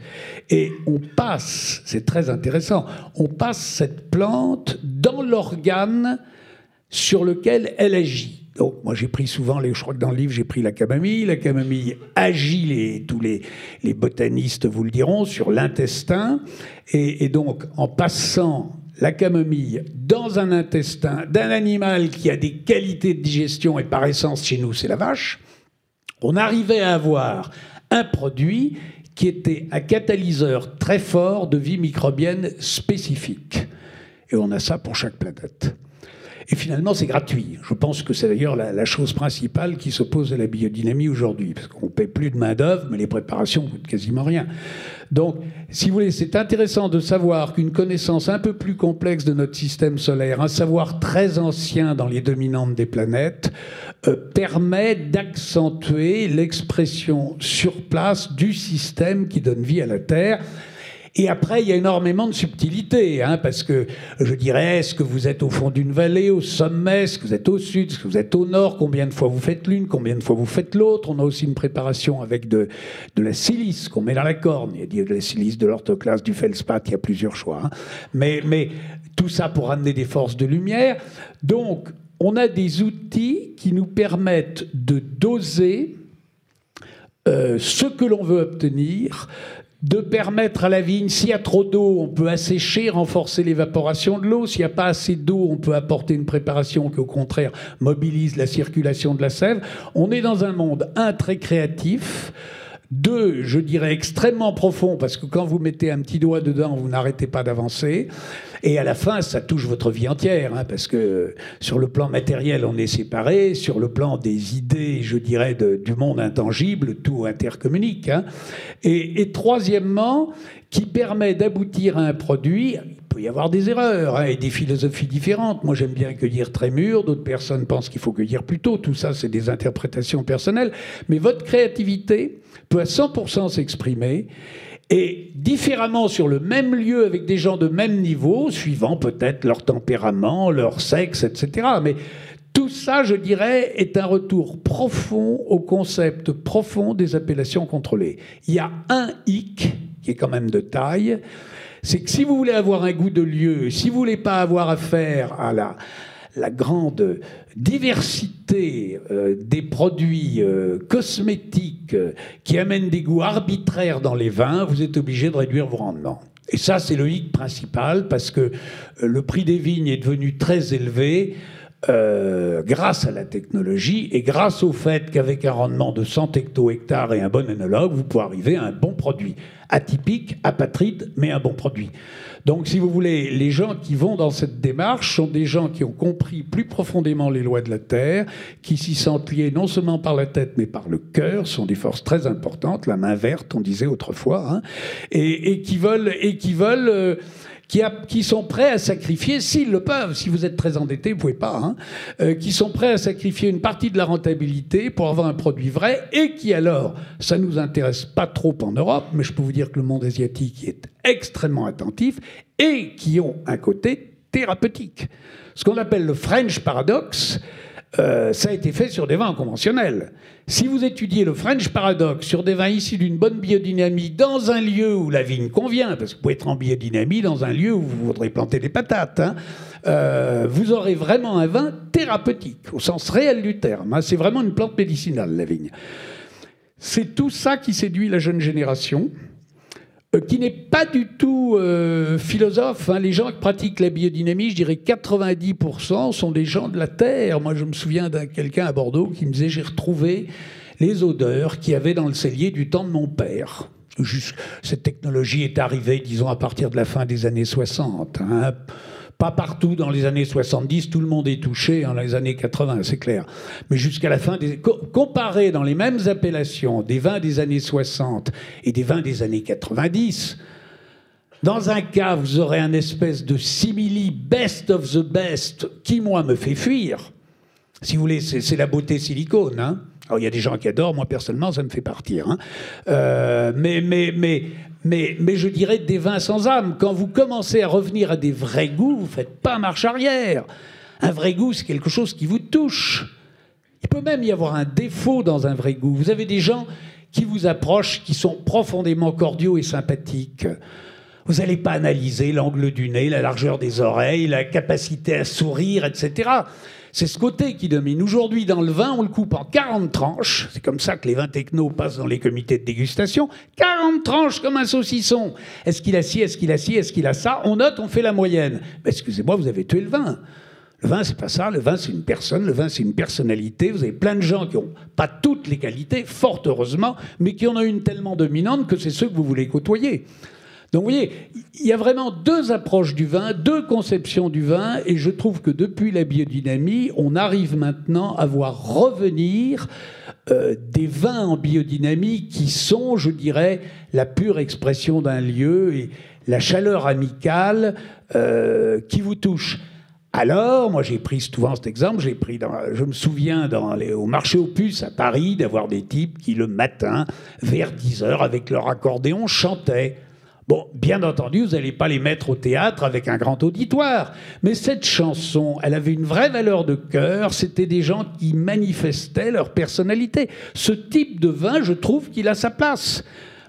Et on passe, c'est très intéressant, on passe cette plante dans l'organe sur lequel elle agit. Donc, moi, j'ai pris souvent, les, je crois que dans le livre, j'ai pris la camomille. La camomille agit, les, tous les, botanistes vous le diront, sur l'intestin. Et, donc, en passant la camomille dans un intestin d'un animal qui a des qualités de digestion, et par essence, chez nous, c'est la vache, on arrivait à avoir un produit qui était un catalyseur très fort de vie microbienne spécifique. Et on a ça pour chaque planète. Et finalement, c'est gratuit. Je pense que c'est d'ailleurs la, chose principale qui s'oppose à la biodynamie aujourd'hui, parce qu'on ne paie plus de main-d'œuvre, mais les préparations coûtent quasiment rien. Donc, si vous voulez, c'est intéressant de savoir qu'une connaissance un peu plus complexe de notre système solaire, un savoir très ancien dans les dominantes des planètes, euh, permet d'accentuer l'expression sur place du système qui donne vie à la Terre. Et après, il y a énormément de subtilité, hein, parce que je dirais, est-ce que vous êtes au fond d'une vallée, au sommet, est-ce que vous êtes au sud, est-ce que vous êtes au nord, combien de fois vous faites l'une, combien de fois vous faites l'autre? On a aussi une préparation avec de, la silice qu'on met dans la corne. Il y a de la silice, de l'orthoclase, du feldspath, il y a plusieurs choix. Hein. Mais, mais tout ça pour amener des forces de lumière. Donc, on a des outils qui nous permettent de doser euh, ce que l'on veut obtenir de permettre à la vigne, s'il y a trop d'eau, on peut assécher, renforcer l'évaporation de l'eau. S'il n'y a pas assez d'eau, on peut apporter une préparation qui, au contraire, mobilise la circulation de la sève. On est dans un monde, un, très créatif, deux, je dirais extrêmement profond, parce que quand vous mettez un petit doigt dedans, vous n'arrêtez pas d'avancer. Et à la fin, ça touche votre vie entière, hein, parce que sur le plan matériel, on est séparés, sur le plan des idées, je dirais, du monde intangible, tout intercommunique. Hein. Et, troisièmement, qui permet d'aboutir à un produit peut y avoir des erreurs hein, et des philosophies différentes. Moi, j'aime bien cueillir très mûr, d'autres personnes pensent qu'il faut cueillir plus tôt. Tout ça, c'est des interprétations personnelles. Mais votre créativité peut à 100% s'exprimer et différemment sur le même lieu avec des gens de même niveau, suivant peut-être leur tempérament, leur sexe, etc. Mais tout ça, je dirais, est un retour profond au concept profond des appellations contrôlées. Il y a un hic qui est quand même de taille, c'est que si vous voulez avoir un goût de lieu, si vous voulez pas avoir affaire à la, la grande diversité euh, des produits euh, cosmétiques euh, qui amènent des goûts arbitraires dans les vins, vous êtes obligé de réduire vos rendements. Et ça, c'est le hic principal parce que le prix des vignes est devenu très élevé. Grâce à la technologie et grâce au fait qu'avec un rendement de 100 hecto-hectares et un bon analogue, vous pouvez arriver à un bon produit atypique, apatride, mais un bon produit. Donc, si vous voulez, les gens qui vont dans cette démarche sont des gens qui ont compris plus profondément les lois de la Terre, qui s'y sentent liés non seulement par la tête, mais par le cœur, sont des forces très importantes, la main verte, on disait autrefois, hein, et, et, qui veulent, et qui veulent euh, qui, sont prêts à sacrifier, s'ils le peuvent, si vous êtes très endetté, vous pouvez pas, hein, euh, qui sont prêts à sacrifier une partie de la rentabilité pour avoir un produit vrai et qui alors, ça nous intéresse pas trop en Europe, mais je peux vous dire que le monde asiatique est extrêmement attentif et qui ont un côté thérapeutique. Ce qu'on appelle le French paradoxe, euh, ça a été fait sur des vins conventionnels. Si vous étudiez le French Paradox sur des vins issus d'une bonne biodynamie dans un lieu où la vigne convient, parce que vous pouvez être en biodynamie dans un lieu où vous voudrez planter des patates, hein, euh, vous aurez vraiment un vin thérapeutique, au sens réel du terme. Hein. C'est vraiment une plante médicinale, la vigne. C'est tout ça qui séduit la jeune génération. Euh, qui n'est pas du tout euh, philosophe. Hein. Les gens qui pratiquent la biodynamie, je dirais 90% sont des gens de la terre. Moi, je me souviens d'un quelqu'un à Bordeaux qui me disait j'ai retrouvé les odeurs qu'il y avait dans le cellier du temps de mon père. cette technologie est arrivée, disons, à partir de la fin des années 60. Pas partout dans les années 70, tout le monde est touché dans les années 80, c'est clair. Mais jusqu'à la fin des... Comparé dans les mêmes appellations des vins des années 60 et des vins des années 90, dans un cas, vous aurez un espèce de simili best of the best qui, moi, me fait fuir. Si vous voulez, c'est la beauté silicone. Hein. Alors, il y a des gens qui adorent, moi, personnellement, ça me fait partir. Hein. Euh, mais, mais, mais, mais, je dirais des vins sans âme. Quand vous commencez à revenir à des vrais goûts, vous faites pas marche arrière. Un vrai goût, c'est quelque chose qui vous touche. Il peut même y avoir un défaut dans un vrai goût. Vous avez des gens qui vous approchent, qui sont profondément cordiaux et sympathiques. Vous n'allez pas analyser l'angle du nez, la largeur des oreilles, la capacité à sourire, etc. C'est ce côté qui domine. Aujourd'hui, dans le vin, on le coupe en 40 tranches. C'est comme ça que les vins techno passent dans les comités de dégustation. 40 tranches comme un saucisson. Est-ce qu'il a ci, est-ce qu'il a ci, est-ce qu'il a ça? On note, on fait la moyenne. excusez-moi, vous avez tué le vin. Le vin, c'est pas ça. Le vin, c'est une personne. Le vin, c'est une personnalité. Vous avez plein de gens qui n'ont pas toutes les qualités, fort heureusement, mais qui en ont une tellement dominante que c'est ceux que vous voulez côtoyer. Donc vous voyez, il y a vraiment deux approches du vin, deux conceptions du vin, et je trouve que depuis la biodynamie, on arrive maintenant à voir revenir euh, des vins en biodynamie qui sont, je dirais, la pure expression d'un lieu et la chaleur amicale euh, qui vous touche. Alors, moi j'ai pris souvent cet exemple, je me souviens au marché aux puces à Paris d'avoir des types qui le matin, vers 10 heures, avec leur accordéon, chantaient. Bon, bien entendu, vous n'allez pas les mettre au théâtre avec un grand auditoire, mais cette chanson, elle avait une vraie valeur de cœur, c'était des gens qui manifestaient leur personnalité. Ce type de vin, je trouve qu'il a sa place.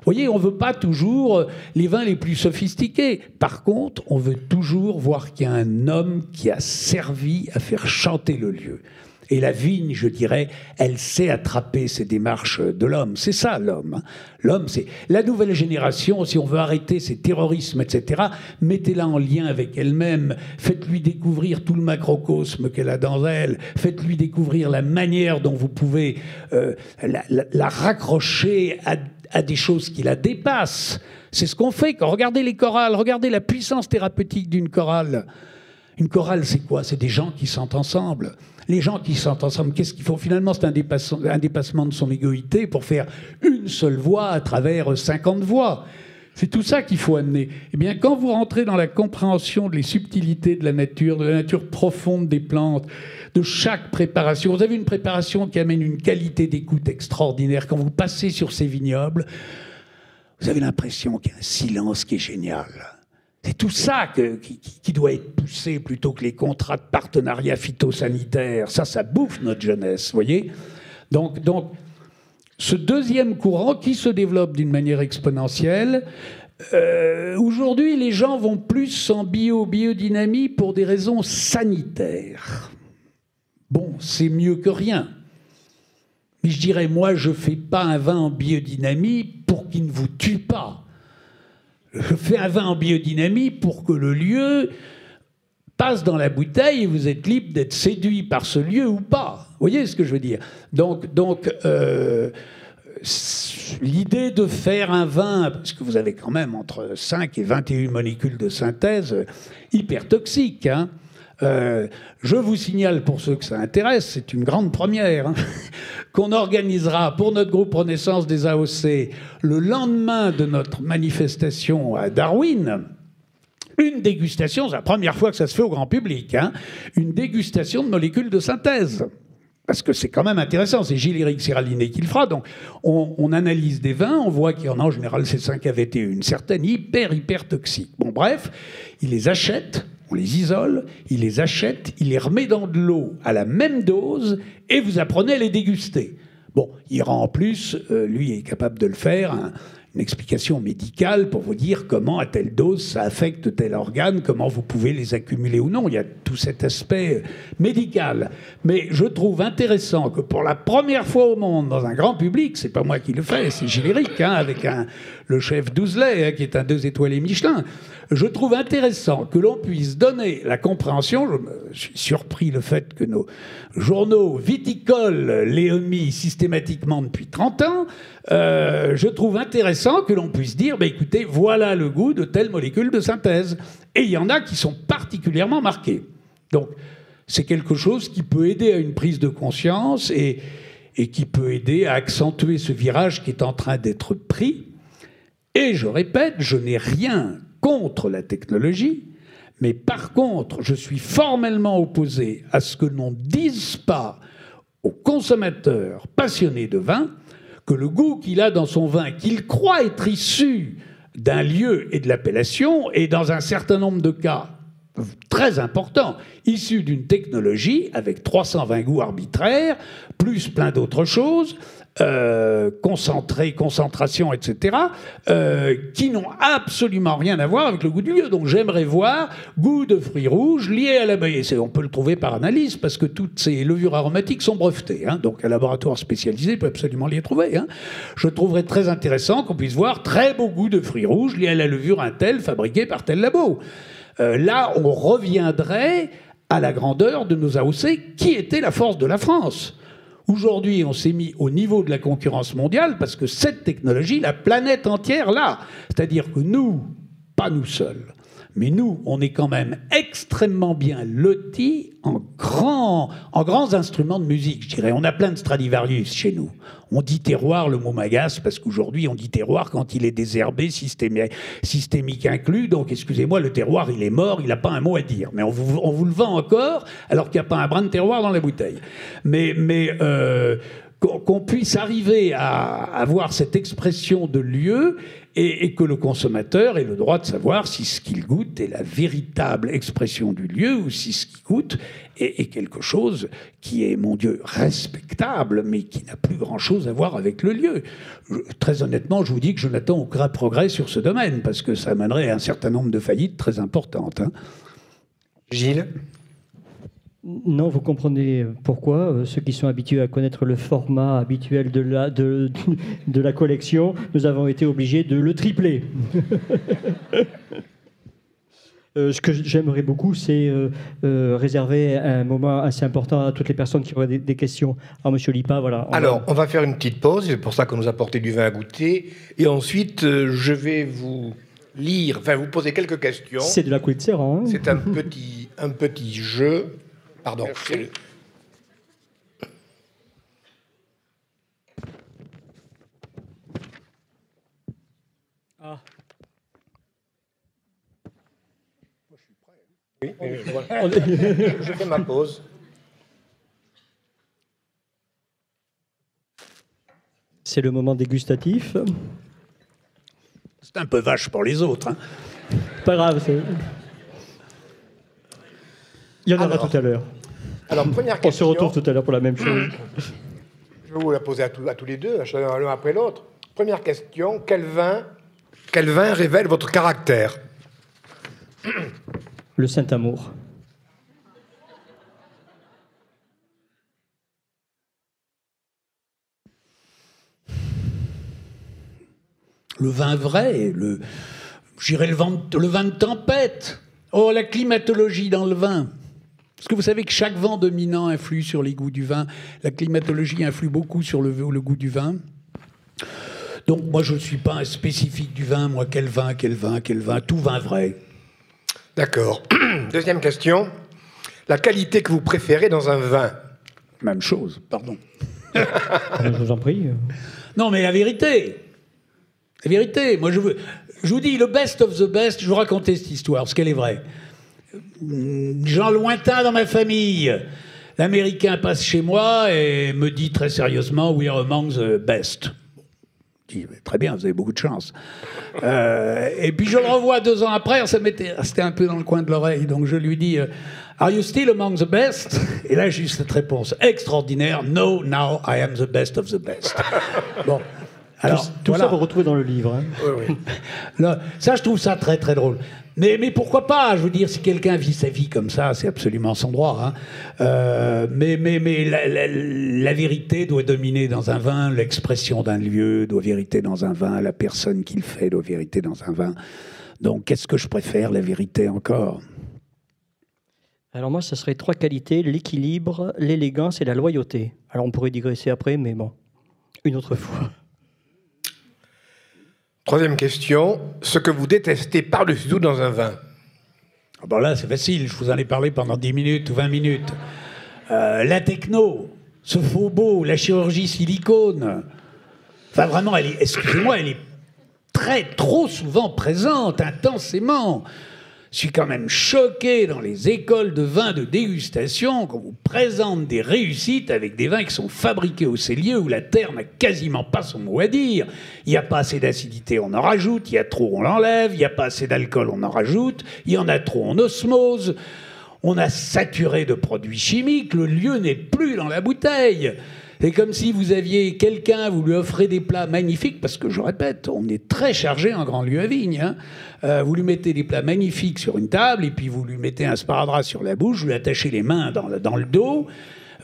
Vous voyez, on ne veut pas toujours euh, les vins les plus sophistiqués. Par contre, on veut toujours voir qu'il y a un homme qui a servi à faire chanter le lieu. Et la vigne, je dirais, elle sait attraper ces démarches de l'homme. C'est ça l'homme. Hein. L'homme, c'est la nouvelle génération. Si on veut arrêter ces terrorismes, etc., mettez-la en lien avec elle-même. Faites-lui découvrir tout le macrocosme qu'elle a dans elle. Faites-lui découvrir la manière dont vous pouvez euh, la, raccrocher à, des choses qui la dépassent. C'est ce qu'on fait. Regardez les chorales, regardez la puissance thérapeutique d'une chorale. Une chorale, c'est quoi? C'est des gens qui sentent ensemble les gens qui sont ensemble, qu'est-ce qu'il faut Finalement, c'est un, dépassement de son égoïté pour faire une seule voix à travers 50 voix. C'est tout ça qu'il faut amener. Eh bien, quand vous rentrez dans la compréhension des subtilités de la nature, de la nature profonde des plantes, de chaque préparation, vous avez une préparation qui amène une qualité d'écoute extraordinaire. Quand vous passez sur ces vignobles, vous avez l'impression qu'il y a un silence qui est génial. C'est tout ça qui, doit être poussé plutôt que les contrats de partenariat phytosanitaire. Ça, ça bouffe notre jeunesse, vous voyez donc, ce deuxième courant qui se développe d'une manière exponentielle, euh, aujourd'hui, les gens vont plus en bio, biodynamie pour des raisons sanitaires. Bon, c'est mieux que rien. Mais je dirais, moi, je ne fais pas un vin en biodynamie pour qu'il ne vous tue pas je fais un vin en biodynamie pour que le lieu passe dans la bouteille et vous êtes libre d'être séduit par ce lieu ou pas. Vous voyez ce que je veux dire? Donc, donc euh, l'idée de faire un vin, parce que vous avez quand même entre 5 et 21 molécules de synthèse hyper toxiques, hein, euh, je vous signale pour ceux que ça intéresse, c'est une grande première, hein, qu'on organisera pour notre groupe Renaissance des AOC le lendemain de notre manifestation à Darwin. Une dégustation, c'est la première fois que ça se fait au grand public, hein, une dégustation de molécules de synthèse. Parce que c'est quand même intéressant, c'est Gilles-Éric Siraliné qui le fera. Donc, on, analyse des vins, on voit qu'il y en a en général, c'est 5 AVT, une certaine hyper, hyper toxique. Bon, bref, il les achète On les isole, il les achète, il les remet dans de l'eau à la même dose et vous apprenez à les déguster. Bon, il rend en plus, euh, lui est capable de le faire, un, une explication médicale pour vous dire comment à telle dose ça affecte tel organe, comment vous pouvez les accumuler ou non. Il y a tout cet aspect médical. Mais je trouve intéressant que pour la première fois au monde, dans un grand public, c'est pas moi qui le fais, c'est Giléric, hein, avec le chef Douzelet, hein, qui est un deux étoilés Michelin, je trouve intéressant que l'on puisse donner la compréhension. Je, suis surpris le fait que nos journaux viticoles l'aient omis systématiquement depuis 30 ans. Euh, je trouve intéressant que l'on puisse dire, bah, écoutez, voilà le goût de telle molécule de synthèse. Et il y en a qui sont particulièrement marqués. Donc, c'est quelque chose qui peut aider à une prise de conscience et qui peut aider à accentuer ce virage qui est en train d'être pris. Et je répète, je n'ai rien contre la technologie, mais par contre, je suis formellement opposé à ce que l'on dise pas aux consommateurs passionnés de vin que le goût qu'il a dans son vin, qu'il croit être issu d'un lieu et de l'appellation, est dans un certain nombre de cas très important, issu d'une technologie avec 320 goûts arbitraires, plus plein d'autres choses, euh, concentré, concentration, etc., euh, qui n'ont absolument rien à voir avec le goût du lieu. Donc j'aimerais voir goût de fruits rouges lié à la Et On peut le trouver par analyse parce que toutes ces levures aromatiques sont brevetées. Hein. donc un laboratoire spécialisé peut absolument les trouver. Hein. Je trouverais très intéressant qu'on puisse voir très beau goût de fruits rouges lié à la levure un tel fabriquée par tel labo. Euh, là, on reviendrait à la grandeur de nos AOC, qui était la force de la France. Aujourd'hui, on s'est mis au niveau de la concurrence mondiale parce que cette technologie, la planète entière là. C'est-à-dire que nous, pas nous seuls, mais nous, on est quand même extrêmement bien lotis en, grand, en grands instruments de musique, je dirais. On a plein de Stradivarius chez nous. On dit terroir, le mot m'agace, parce qu'aujourd'hui, on dit terroir quand il est désherbé, systémique, inclus. Donc, excusez-moi, le terroir, il est mort, il n'a pas un mot à dire. Mais on vous, le vend encore, alors qu'il n'y a pas un brin de terroir dans la bouteille. Mais, mais euh, qu'on puisse arriver à avoir cette expression de lieu et, que le consommateur ait le droit de savoir si ce qu'il goûte est la véritable expression du lieu ou si ce qu'il goûte est, quelque chose qui est, mon Dieu, respectable, mais qui n'a plus grand-chose à voir avec le lieu. très honnêtement, je vous dis que je n'attends aucun progrès sur ce domaine, parce que ça amènerait à un certain nombre de faillites très importantes. Hein. Gilles? Non, vous comprenez pourquoi. Euh, ceux qui sont habitués à connaître le format habituel de la, de, de la collection, nous avons été obligés de le tripler. Euh, ce que j'aimerais beaucoup, c'est euh, réserver un moment assez important à toutes les personnes qui auraient des, questions. Alors, Monsieur Lipa, voilà. Alors, on va faire une petite pause. C'est pour ça qu'on nous a porté du vin à goûter. Et ensuite, je vais vous lire, enfin, vous poser quelques questions. C'est de la couette hein C'est un petit, un petit jeu. Pardon. Ah. Moi, je suis prêt. Oui, oui je fais ma pause. C'est le moment dégustatif. C'est un peu vache pour les autres. Hein. Pas grave. Il y en aura tout à l'heure. Alors, première question. On se retrouve tout à l'heure pour la même chose. Je vais vous la poser à, tous les deux, l'un après l'autre. Première question quel vin, quel vin révèle votre caractère? Le Saint-Amour. Le vin vrai, le, j'irais le, le vin de tempête. Oh, la climatologie dans le vin. Parce que vous savez que chaque vent dominant influe sur les goûts du vin. La climatologie influe beaucoup sur le, le goût du vin. Donc moi, je ne suis pas un spécifique du vin. Moi, quel vin, quel vin, quel vin. Tout vin vrai. D'accord. Deuxième question. La qualité que vous préférez dans un vin? Même chose, pardon. je vous en prie. Non, mais la vérité. La vérité. Moi, je, veux, je vous dis, le best of the best, je vous raconter cette histoire, parce qu'elle est vraie. Gens lointains dans ma famille. L'Américain passe chez moi et me dit très sérieusement We are among the best. Je dis, très bien, vous avez beaucoup de chance. Euh, et puis je le revois deux ans après, resté un peu dans le coin de l'oreille. Donc je lui dis, euh, Are you still among the best? Et là, j'ai eu cette réponse extraordinaire No, now I am the best of the best. Bon. Alors, tout, ça, vous retrouvez dans le livre. Hein. Oui, oui. Ça, je trouve ça très, très drôle. Mais, mais pourquoi pas Je veux dire, si quelqu'un vit sa vie comme ça, c'est absolument son droit. Hein. Euh, mais mais, mais la, la, la, vérité doit dominer dans un vin, l'expression d'un lieu doit vérité dans un vin, la personne qui le fait doit vérité dans un vin. Donc, qu'est-ce que je préfère La vérité encore? Alors moi, ce serait trois qualités, l'équilibre, l'élégance et la loyauté. Alors on pourrait digresser après, mais bon, une autre fois. Troisième question, ce que vous détestez par-dessus tout dans un vin ah Bon là, c'est facile, je vous en ai parlé pendant 10 minutes ou 20 minutes. Euh, la techno, ce faux beau, la chirurgie silicone. Enfin vraiment, excusez-moi, elle est très, trop souvent présente, intensément. Je suis quand même choqué dans les écoles de vin de dégustation qu'on vous présente des réussites avec des vins qui sont fabriqués au cellier où la terre n'a quasiment pas son mot à dire. Il n'y a pas assez d'acidité, on en rajoute. Il y a trop, on l'enlève. Il n'y a pas assez d'alcool, on en rajoute. Il y en a trop, on osmose. On a saturé de produits chimiques. Le lieu n'est plus dans la bouteille. C'est comme si vous aviez quelqu'un, vous lui offrez des plats magnifiques, parce que je répète, on est très chargé en grand lieu à vigne. Hein. Euh, vous lui mettez des plats magnifiques sur une table, et puis vous lui mettez un sparadrap sur la bouche, vous lui attachez les mains dans, dans le dos.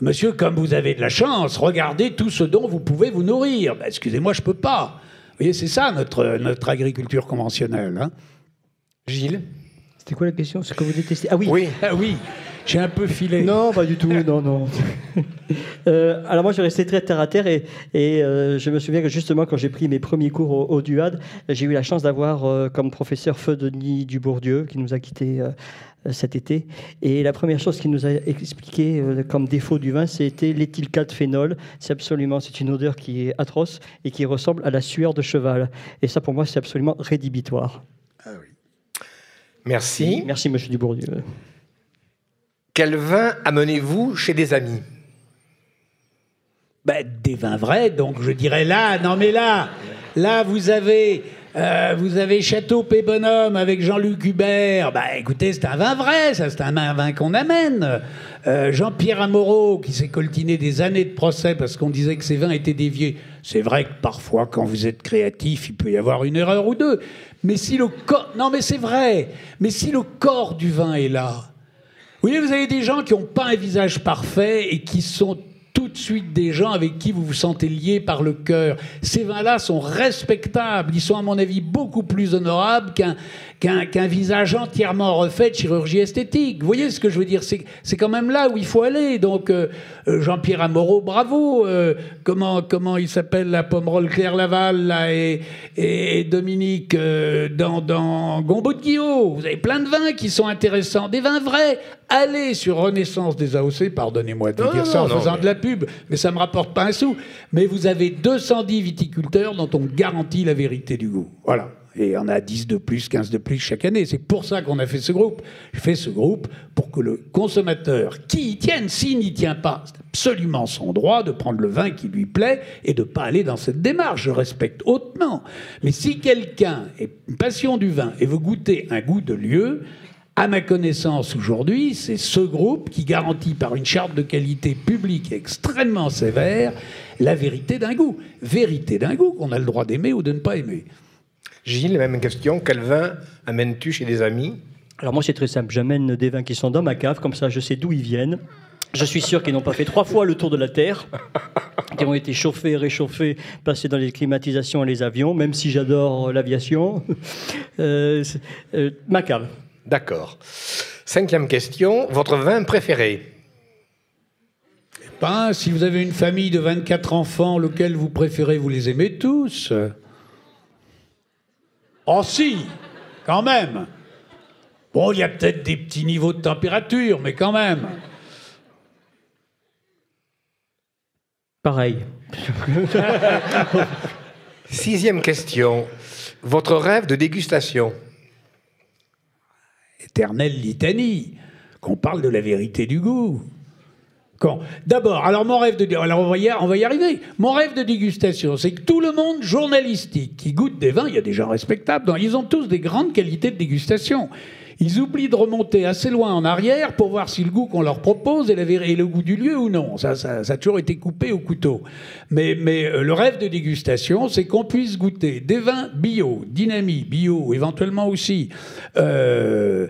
Monsieur, comme vous avez de la chance, regardez tout ce dont vous pouvez vous nourrir. Ben, excusez-moi, je peux pas. Vous voyez, c'est ça notre, notre agriculture conventionnelle. Hein. Gilles C'était quoi la question? Ce que vous détestez Ah oui. Oui. Ah oui. J'ai un peu filé. Non, pas du tout, non, non. euh, alors moi, je restais très terre à terre et, et euh, je me souviens que justement, quand j'ai pris mes premiers cours au, au DUAD, j'ai eu la chance d'avoir euh, comme professeur Feu Denis Dubourdieu, qui nous a quittés euh, cet été. Et la première chose qu'il nous a expliqué euh, comme défaut du vin, c'était l'éthylcalphénol. C'est absolument, c'est une odeur qui est atroce et qui ressemble à la sueur de cheval. Et ça, pour moi, c'est absolument rédhibitoire. Ah oui. Merci. Merci, Monsieur Dubourdieu. Quel vin amenez-vous chez des amis ben, Des vins vrais, donc je dirais là, non mais là, là vous avez, euh, vous avez Château P Bonhomme avec Jean-Luc Hubert. Ben, écoutez, c'est un vin vrai, c'est un vin qu'on amène. Euh, Jean-Pierre Amoreau, qui s'est coltiné des années de procès parce qu'on disait que ces vins étaient déviés. C'est vrai que parfois, quand vous êtes créatif, il peut y avoir une erreur ou deux. Mais si le corps, non mais c'est vrai, mais si le corps du vin est là, oui, vous avez des gens qui n'ont pas un visage parfait et qui sont tout de suite des gens avec qui vous vous sentez lié par le cœur. Ces vins-là sont respectables. Ils sont, à mon avis, beaucoup plus honorables qu'un qu'un qu'un visage entièrement refait de chirurgie esthétique. Vous voyez ce que je veux dire? C'est quand même là où il faut aller. Donc, euh, Jean-Pierre Amoreau, bravo. Euh, comment, comment il s'appelle la Pomerol Claire Laval là, et, et Dominique euh, dans, dans Gombeau de Guillaume. Vous avez plein de vins qui sont intéressants. Des vins vrais. Allez sur Renaissance des AOC, pardonnez-moi de vous Non, dire non, ça en non, faisant mais- de la pub, mais ça me rapporte pas un sou. Mais vous avez 210 viticulteurs dont on garantit la vérité du goût. Voilà. Et on a 10 de plus, 15 de plus chaque année. C'est pour ça qu'on a fait ce groupe. Je fais ce groupe pour que le consommateur, qui y tienne, s'il n'y tient pas, c'est absolument son droit de prendre le vin qui lui plaît et de pas aller dans cette démarche. Je respecte hautement. Mais si quelqu'un est passion du vin et veut goûter un goût de lieu, à ma connaissance aujourd'hui, c'est ce groupe qui garantit par une charte de qualité publique extrêmement sévère la vérité d'un goût. Vérité d'un goût qu'on a le droit d'aimer ou de ne pas aimer. Gilles, même question. Quel vin amènes-tu chez des amis? Alors moi, c'est très simple. J'amène des vins qui sont dans ma cave, comme ça je sais d'où ils viennent. Je suis sûr qu'ils n'ont pas fait trois fois le tour de la Terre, qui ont été chauffés, réchauffés, passés dans les climatisations et les avions, même si j'adore l'aviation. Euh, euh, ma cave. D'accord. Cinquième question. Votre vin préféré? Ben, si vous avez une famille de 24 enfants, lequel vous préférez, vous les aimez tous? Oh si, quand même. Bon, il y a peut-être des petits niveaux de température, mais quand même. Pareil. Sixième question. Votre rêve de dégustation? Éternelle litanie, qu'on parle de la vérité du goût. D'abord, alors mon rêve de alors on va, y, on va y arriver. Mon rêve de dégustation, c'est que tout le monde journalistique qui goûte des vins, il y a des gens respectables, ils ont tous des grandes qualités de dégustation. Ils oublient de remonter assez loin en arrière pour voir si le goût qu'on leur propose est, le goût du lieu ou non. Ça, a toujours été coupé au couteau. Mais, euh, le rêve de dégustation, c'est qu'on puisse goûter des vins bio, dynamiques, bio, éventuellement aussi. Euh,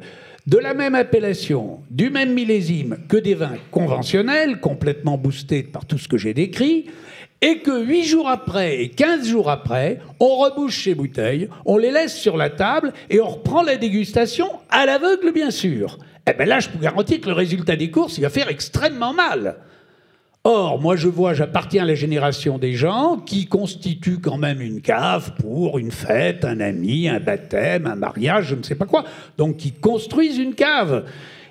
de la même appellation, du même millésime que des vins conventionnels, complètement boostés par tout ce que j'ai décrit, et que 8 jours après et 15 jours après, on rebouche ces bouteilles, on les laisse sur la table et on reprend la dégustation à l'aveugle, bien sûr. Eh bien là, je peux garantir que le résultat des courses, il va faire extrêmement mal. Or, moi je vois, j'appartiens à la génération des gens qui constituent quand même une cave pour une fête, un ami, un baptême, un mariage, je ne sais pas quoi. Donc qui construisent une cave.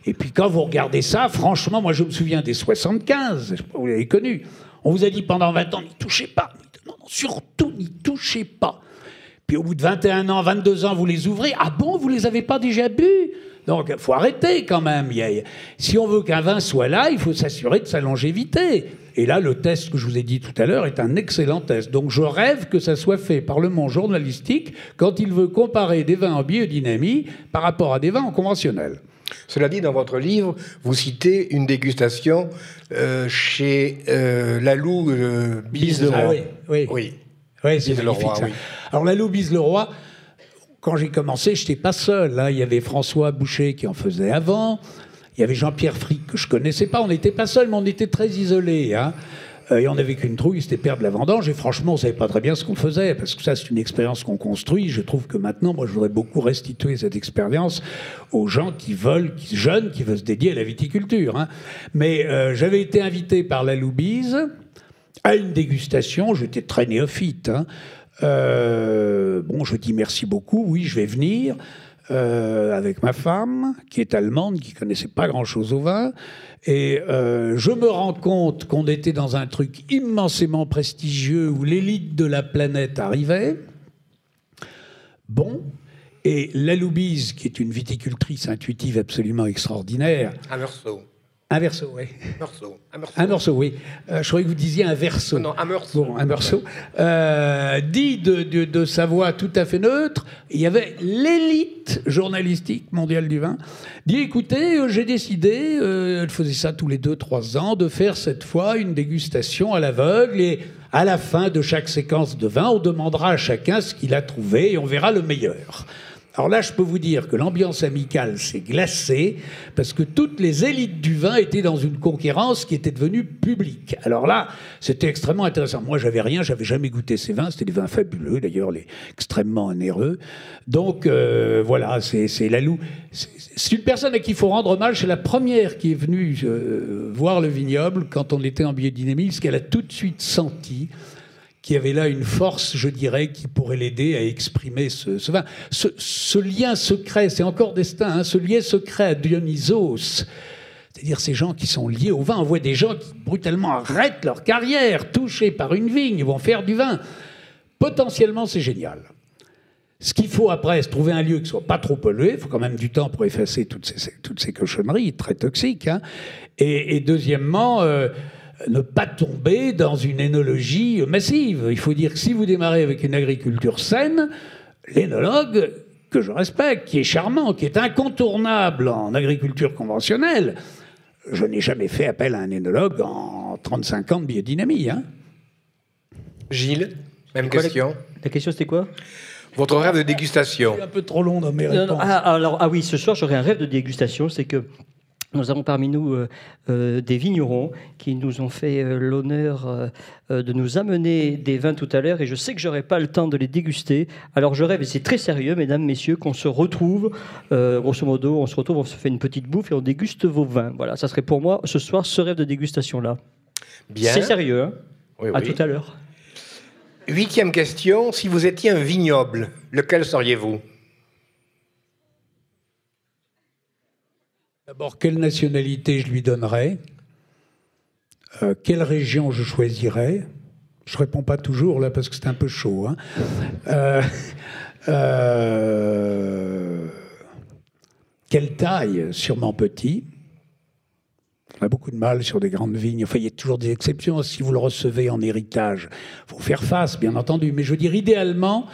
Et puis quand vous regardez ça, franchement, moi je me souviens des 75, vous l'avez connu. On vous a dit pendant 20 ans, n'y touchez pas. Non, non, surtout n'y touchez pas. Puis au bout de 21 ans, 22 ans, vous les ouvrez. Ah bon, vous les avez pas déjà bu donc, il faut arrêter quand même. si on veut qu'un vin soit là, il faut s'assurer de sa longévité. Et là, le test que je vous ai dit tout à l'heure est un excellent test. Donc, je rêve que ça soit fait par le monde journalistique quand il veut comparer des vins en biodynamie par rapport à des vins en conventionnel. Cela dit, dans votre livre, vous citez une dégustation euh, chez euh, Lalou euh, Bise Ah, oui, oui. oui. oui c'est magnifique. Oui. Alors, Lalou Bise Leroy, quand j'ai commencé, je n'étais pas seul. Hein. Il y avait François Boucher qui en faisait avant. Il y avait Jean-Pierre Frick que je connaissais pas. On n'était pas seul, mais on était très isolés. Hein. Euh, et on n'avait qu'une trouille, c'était perdre la vendange. Et franchement, on savait pas très bien ce qu'on faisait, parce que ça, c'est une expérience qu'on construit. Je trouve que maintenant, moi, je voudrais beaucoup restituer cette expérience aux gens qui veulent, qui jeunes, qui veulent se dédier à la viticulture. Hein. Mais euh, j'avais été invité par la Loubise à une dégustation. J'étais très néophyte. Hein. Euh, bon, je dis merci beaucoup, oui, je vais venir. Euh, avec ma femme, qui est allemande, qui connaissait pas grand-chose au vin. Et euh, je me rends compte qu'on était dans un truc immensément prestigieux où l'élite de la planète arrivait. Bon. Et la Loubise, qui est une viticultrice intuitive absolument extraordinaire. Un morceau. Un verso, oui. Un morceau. Un morceau, oui. Euh, je croyais que vous disiez un verso. Non, un morceau. Bon, un morceau. Euh, dit de, de, sa voix tout à fait neutre, il y avait l'élite journalistique mondiale du vin. Dit écoutez, euh, j'ai décidé, elle faisait ça tous les deux, trois ans, de faire cette fois une dégustation à l'aveugle et à la fin de chaque séquence de vin, on demandera à chacun ce qu'il a trouvé et on verra le meilleur. Alors là, je peux vous dire que l'ambiance amicale s'est glacée parce que toutes les élites du vin étaient dans une concurrence qui était devenue publique. Alors là, c'était extrêmement intéressant. Moi, j'avais rien, j'avais jamais goûté ces vins. C'était des vins fabuleux, d'ailleurs, extrêmement onéreux. Donc euh, voilà, c'est la loup. C'est une personne à qui il faut rendre hommage. C'est la première qui est venue euh, voir le vignoble quand on était en biodynamie, ce qu'elle a tout de suite senti qui avait là une force, je dirais, qui pourrait l'aider à exprimer ce, vin. Ce, lien secret, c'est encore destin, hein, ce lien secret à Dionysos, c'est-à-dire ces gens qui sont liés au vin. On voit des gens qui brutalement arrêtent leur carrière, touchés par une vigne, vont faire du vin. Potentiellement, c'est génial. Ce qu'il faut après, c'est trouver un lieu qui soit pas trop pollué. Il faut quand même du temps pour effacer toutes ces, toutes ces cochonneries très toxiques. Hein. Et, deuxièmement, euh, ne pas tomber dans une énologie massive. Il faut dire que si vous démarrez avec une agriculture saine, l'énologue, que je respecte, qui est charmant, qui est incontournable en agriculture conventionnelle, je n'ai jamais fait appel à un énologue en 35 ans de biodynamie. Hein. Gilles, même question. La, question c'était quoi? Votre rêve de dégustation. un peu trop long dans mes réponses. ah, alors, ah oui, ce soir j'aurais un rêve de dégustation, c'est que nous avons parmi nous euh, euh, des vignerons qui nous ont fait euh, l'honneur de nous amener des vins tout à l'heure et je sais que j'aurai pas le temps de les déguster. Alors je rêve, et c'est très sérieux, mesdames, messieurs, qu'on se retrouve, grosso modo, on se retrouve, on se fait une petite bouffe et on déguste vos vins. Voilà, ça serait pour moi ce soir ce rêve de dégustation-là. Bien. C'est sérieux, hein À tout à l'heure. Huitième question, si vous étiez un vignoble, lequel seriez-vous? D'abord, quelle nationalité je lui donnerais? Euh, Quelle région je choisirais? Je réponds pas toujours là parce que c'est un peu chaud. Hein. Euh, euh, quelle taille? Sûrement petit. On a beaucoup de mal sur des grandes vignes. Enfin, il y a toujours des exceptions. Si vous le recevez en héritage, faut faire face, bien entendu. Mais je veux dire, idéalement,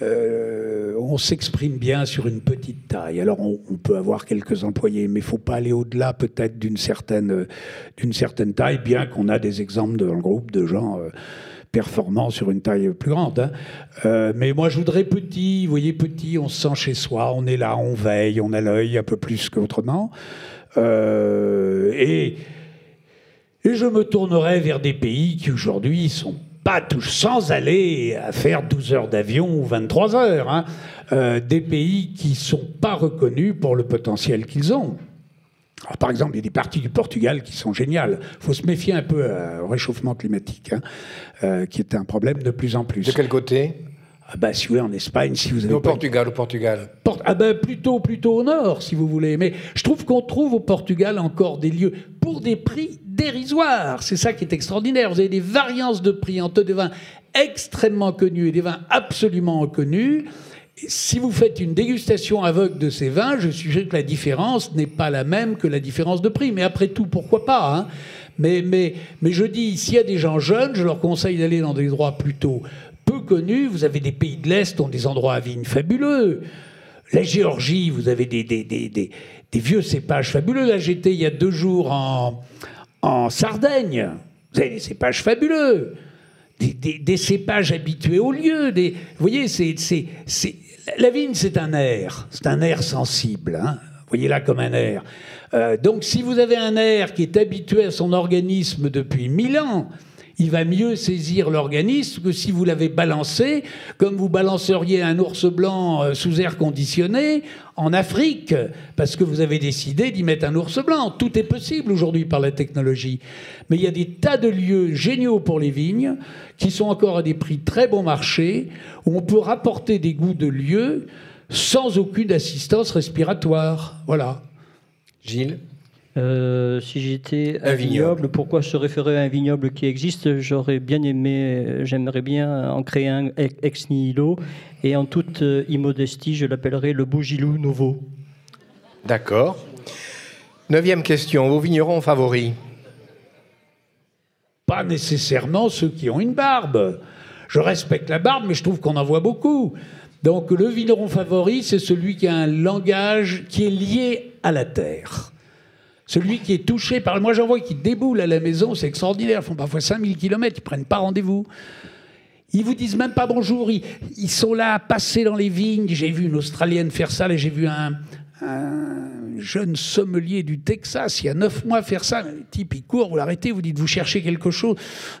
euh, on s'exprime bien sur une petite taille. Alors, on, peut avoir quelques employés, mais il faut pas aller au-delà peut-être d'une certaine, certaine taille, bien qu'on a des exemples dans le groupe de gens. Euh, performants sur une taille plus grande. Hein. Euh, mais moi, je voudrais petit, vous voyez, petit, on se sent chez soi, on est là, on veille, on a l'œil un peu plus qu'autrement. Et, et je me tournerai vers des pays qui aujourd'hui sont pas tous sans aller à faire 12 heures d'avion ou 23 heures. Hein. Euh, des pays qui sont pas reconnus pour le potentiel qu'ils ont. par exemple, il y a des parties du Portugal qui sont géniales. Il faut se méfier un peu au réchauffement climatique, hein, euh, qui est un problème de plus en plus. De quel côté? Ah bah, si vous voulez, en Espagne, si vous avez. Au Portugal, au Portugal. ah bah, plutôt, plutôt au nord, si vous voulez. Mais je trouve qu'on trouve au Portugal encore des lieux pour des prix dérisoires. C'est ça qui est extraordinaire. Vous avez des variances de prix entre des vins extrêmement connus et des vins absolument inconnus. si vous faites une dégustation aveugle de ces vins, je suis sûr que la différence n'est pas la même que la différence de prix. Mais après tout, pourquoi pas hein? Mais, mais, mais je dis, s'il y a des gens jeunes, je leur conseille d'aller dans des endroits plutôt peu connus. Vous avez des pays de l'Est ont des endroits à vignes fabuleux. La Géorgie, vous avez des, vieux cépages fabuleux. Là, j'étais il y a deux jours en, Sardaigne. Vous avez des cépages fabuleux. Des, cépages habitués au lieu. Vous voyez, c'est, la vigne, c'est un air. C'est un air sensible. Hein. Voyez là comme un air. Euh, donc, si vous avez un air qui est habitué à son organisme depuis mille ans, il va mieux saisir l'organisme que si vous l'avez balancé, comme vous balanceriez un ours blanc euh, sous air conditionné en Afrique, parce que vous avez décidé d'y mettre un ours blanc. Tout est possible aujourd'hui par la technologie. Mais il y a des tas de lieux géniaux pour les vignes, qui sont encore à des prix très bon marché, où on peut rapporter des goûts de lieux sans aucune assistance respiratoire. Voilà. Gilles? Euh, si j'étais un, vignoble, pourquoi se référer à un vignoble qui existe? J'aurais bien aimé, j'aimerais bien en créer un ex nihilo, et en toute euh, immodestie, je l'appellerais le Bougilou Nouveau. D'accord. Neuvième question, vos vignerons favoris? Pas nécessairement ceux qui ont une barbe. Je respecte la barbe, mais je trouve qu'on en voit beaucoup. Donc le vigneron favori, c'est celui qui a un langage qui est lié à la terre. Celui qui est touché par... Moi, j'en vois qui déboulent à la maison, c'est extraordinaire. Ils font parfois 5000 km, ils prennent pas rendez-vous. Ils vous disent même pas bonjour. Ils, sont là à passer dans les vignes. J'ai vu une Australienne faire ça. j'ai vu un, jeune sommelier du Texas il y a neuf mois faire ça. Le type, il court, vous l'arrêtez, vous dites, vous cherchez quelque chose.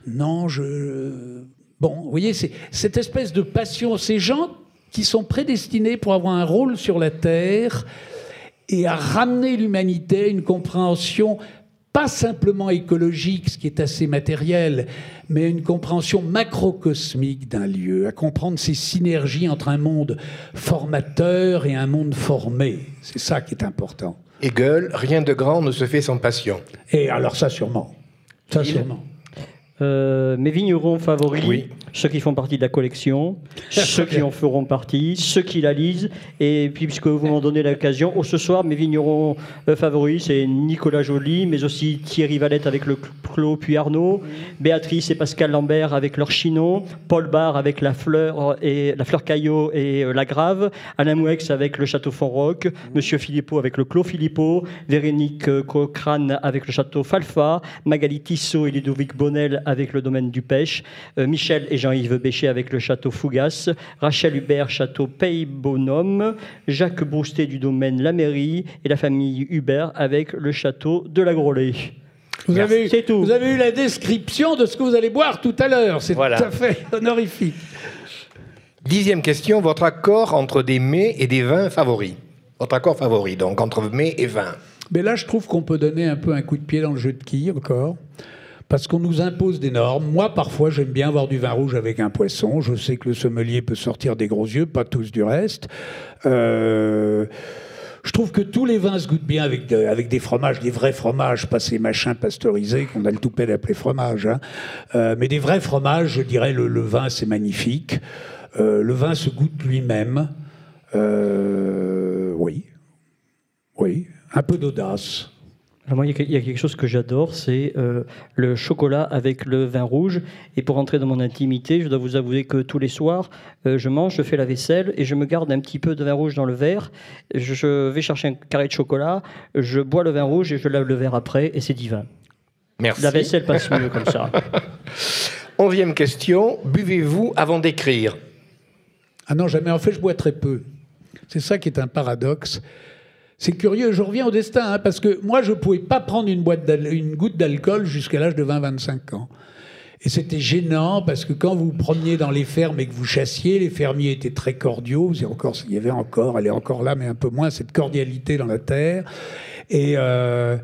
Non, je... Bon, vous voyez, c'est cette espèce de passion. Ces gens qui sont prédestinés pour avoir un rôle sur la Terre, et à ramener l'humanité à une compréhension pas simplement écologique, ce qui est assez matériel, mais une compréhension macrocosmique d'un lieu, à comprendre ces synergies entre un monde formateur et un monde formé. C'est ça qui est important. Hegel, rien de grand ne se fait sans passion. Et alors ça sûrement. Ça sûrement. Euh, mes vignerons favoris, oui ceux qui font partie de la collection, ceux qui en feront partie, ceux qui la lisent. Et puis, puisque vous m'en donnez l'occasion, oh, ce soir, mes vignerons euh, favoris, c'est Nicolas Joly, mais aussi Thierry Valette avec le Clos puis Arnaud, Béatrice et Pascal Lambert avec leur Chinon, Paul Barre avec la fleur et la fleur Caillot et euh, la Grave, Alain Mouex avec le Château Fontroc, Monsieur Philippot avec le Clos Philippot, Véronique euh, Cochrane avec le Château Falfa, Magali Tissot et Ludovic Bonnel avec le domaine du Pêche, Michel et Jean-Yves Béchet avec le château Fougas, Rachel Hubert, château Pays-Bonhomme, Jacques Boustet du domaine La Mairie et la famille Hubert avec le château de la Grolet. Vous avez, tout. vous avez eu la description de ce que vous allez boire tout à l'heure. C'est tout à fait honorifique. Dixième question, votre accord entre des mets et des vins favoris. Votre accord favori, donc, entre mets et vins. Mais là, je trouve qu'on peut donner un peu un coup de pied dans le jeu de quilles encore parce qu'on nous impose des normes. Moi, parfois, j'aime bien avoir du vin rouge avec un poisson. Je sais que le sommelier peut sortir des gros yeux, pas tous du reste. Euh, je trouve que tous les vins se goûtent bien avec, des fromages, des vrais fromages, pas ces machins pasteurisés qu'on a le toupet d'appeler fromage. Hein. Euh, mais des vrais fromages, je dirais, le, le vin, c'est magnifique. Euh, le vin se goûte lui-même. oui. Oui. Un peu d'audace. Moi, il y a quelque chose que j'adore, c'est euh, le chocolat avec le vin rouge. Et pour entrer dans mon intimité, je dois vous avouer que tous les soirs, euh, je mange, je fais la vaisselle et je me garde un petit peu de vin rouge dans le verre. Je vais chercher un carré de chocolat, je bois le vin rouge et je lave le verre après, et c'est divin. Merci. La vaisselle passe mieux comme ça. Onzième question. Buvez-vous avant d'écrire? Ah non, jamais. En fait, je bois très peu. C'est ça qui est un paradoxe. C'est curieux, je reviens au destin, hein, parce que moi, je ne pouvais pas prendre une, goutte d'alcool jusqu'à l'âge de 20-25 ans. Et c'était gênant parce que quand vous preniez dans les fermes et que vous chassiez, les fermiers étaient très cordiaux. Encore, il y avait encore, elle est encore là, mais un peu moins, cette cordialité dans la terre. Et, euh,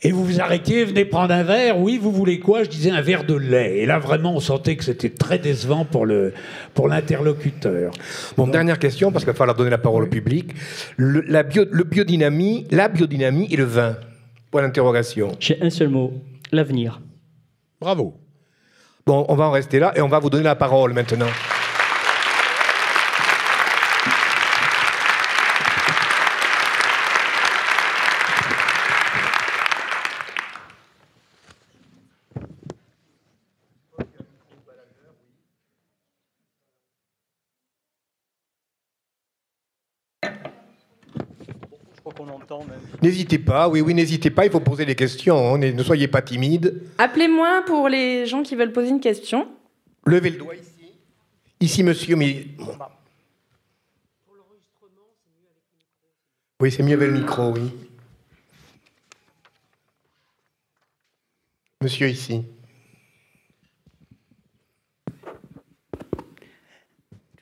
et vous vous arrêtiez, venez prendre un verre. Oui, vous voulez quoi? Je disais un verre de lait. Et là, vraiment, on sentait que c'était très décevant pour le pour l'interlocuteur. Bon, dernière question, parce qu'il va falloir donner la parole au public. Le, la bio, le biodynamie, la biodynamie et le vin. Point d'interrogation. J'ai un seul mot l'avenir. Bravo. Bon, on va en rester là et on va vous donner la parole maintenant. N'hésitez pas, oui, oui, n'hésitez pas, il faut poser des questions, hein. ne soyez pas timide. Appelez-moi pour les gens qui veulent poser une question. Levez le doigt ici. Ici, monsieur, mais... Oui, c'est mieux avec le micro, oui. Monsieur ici.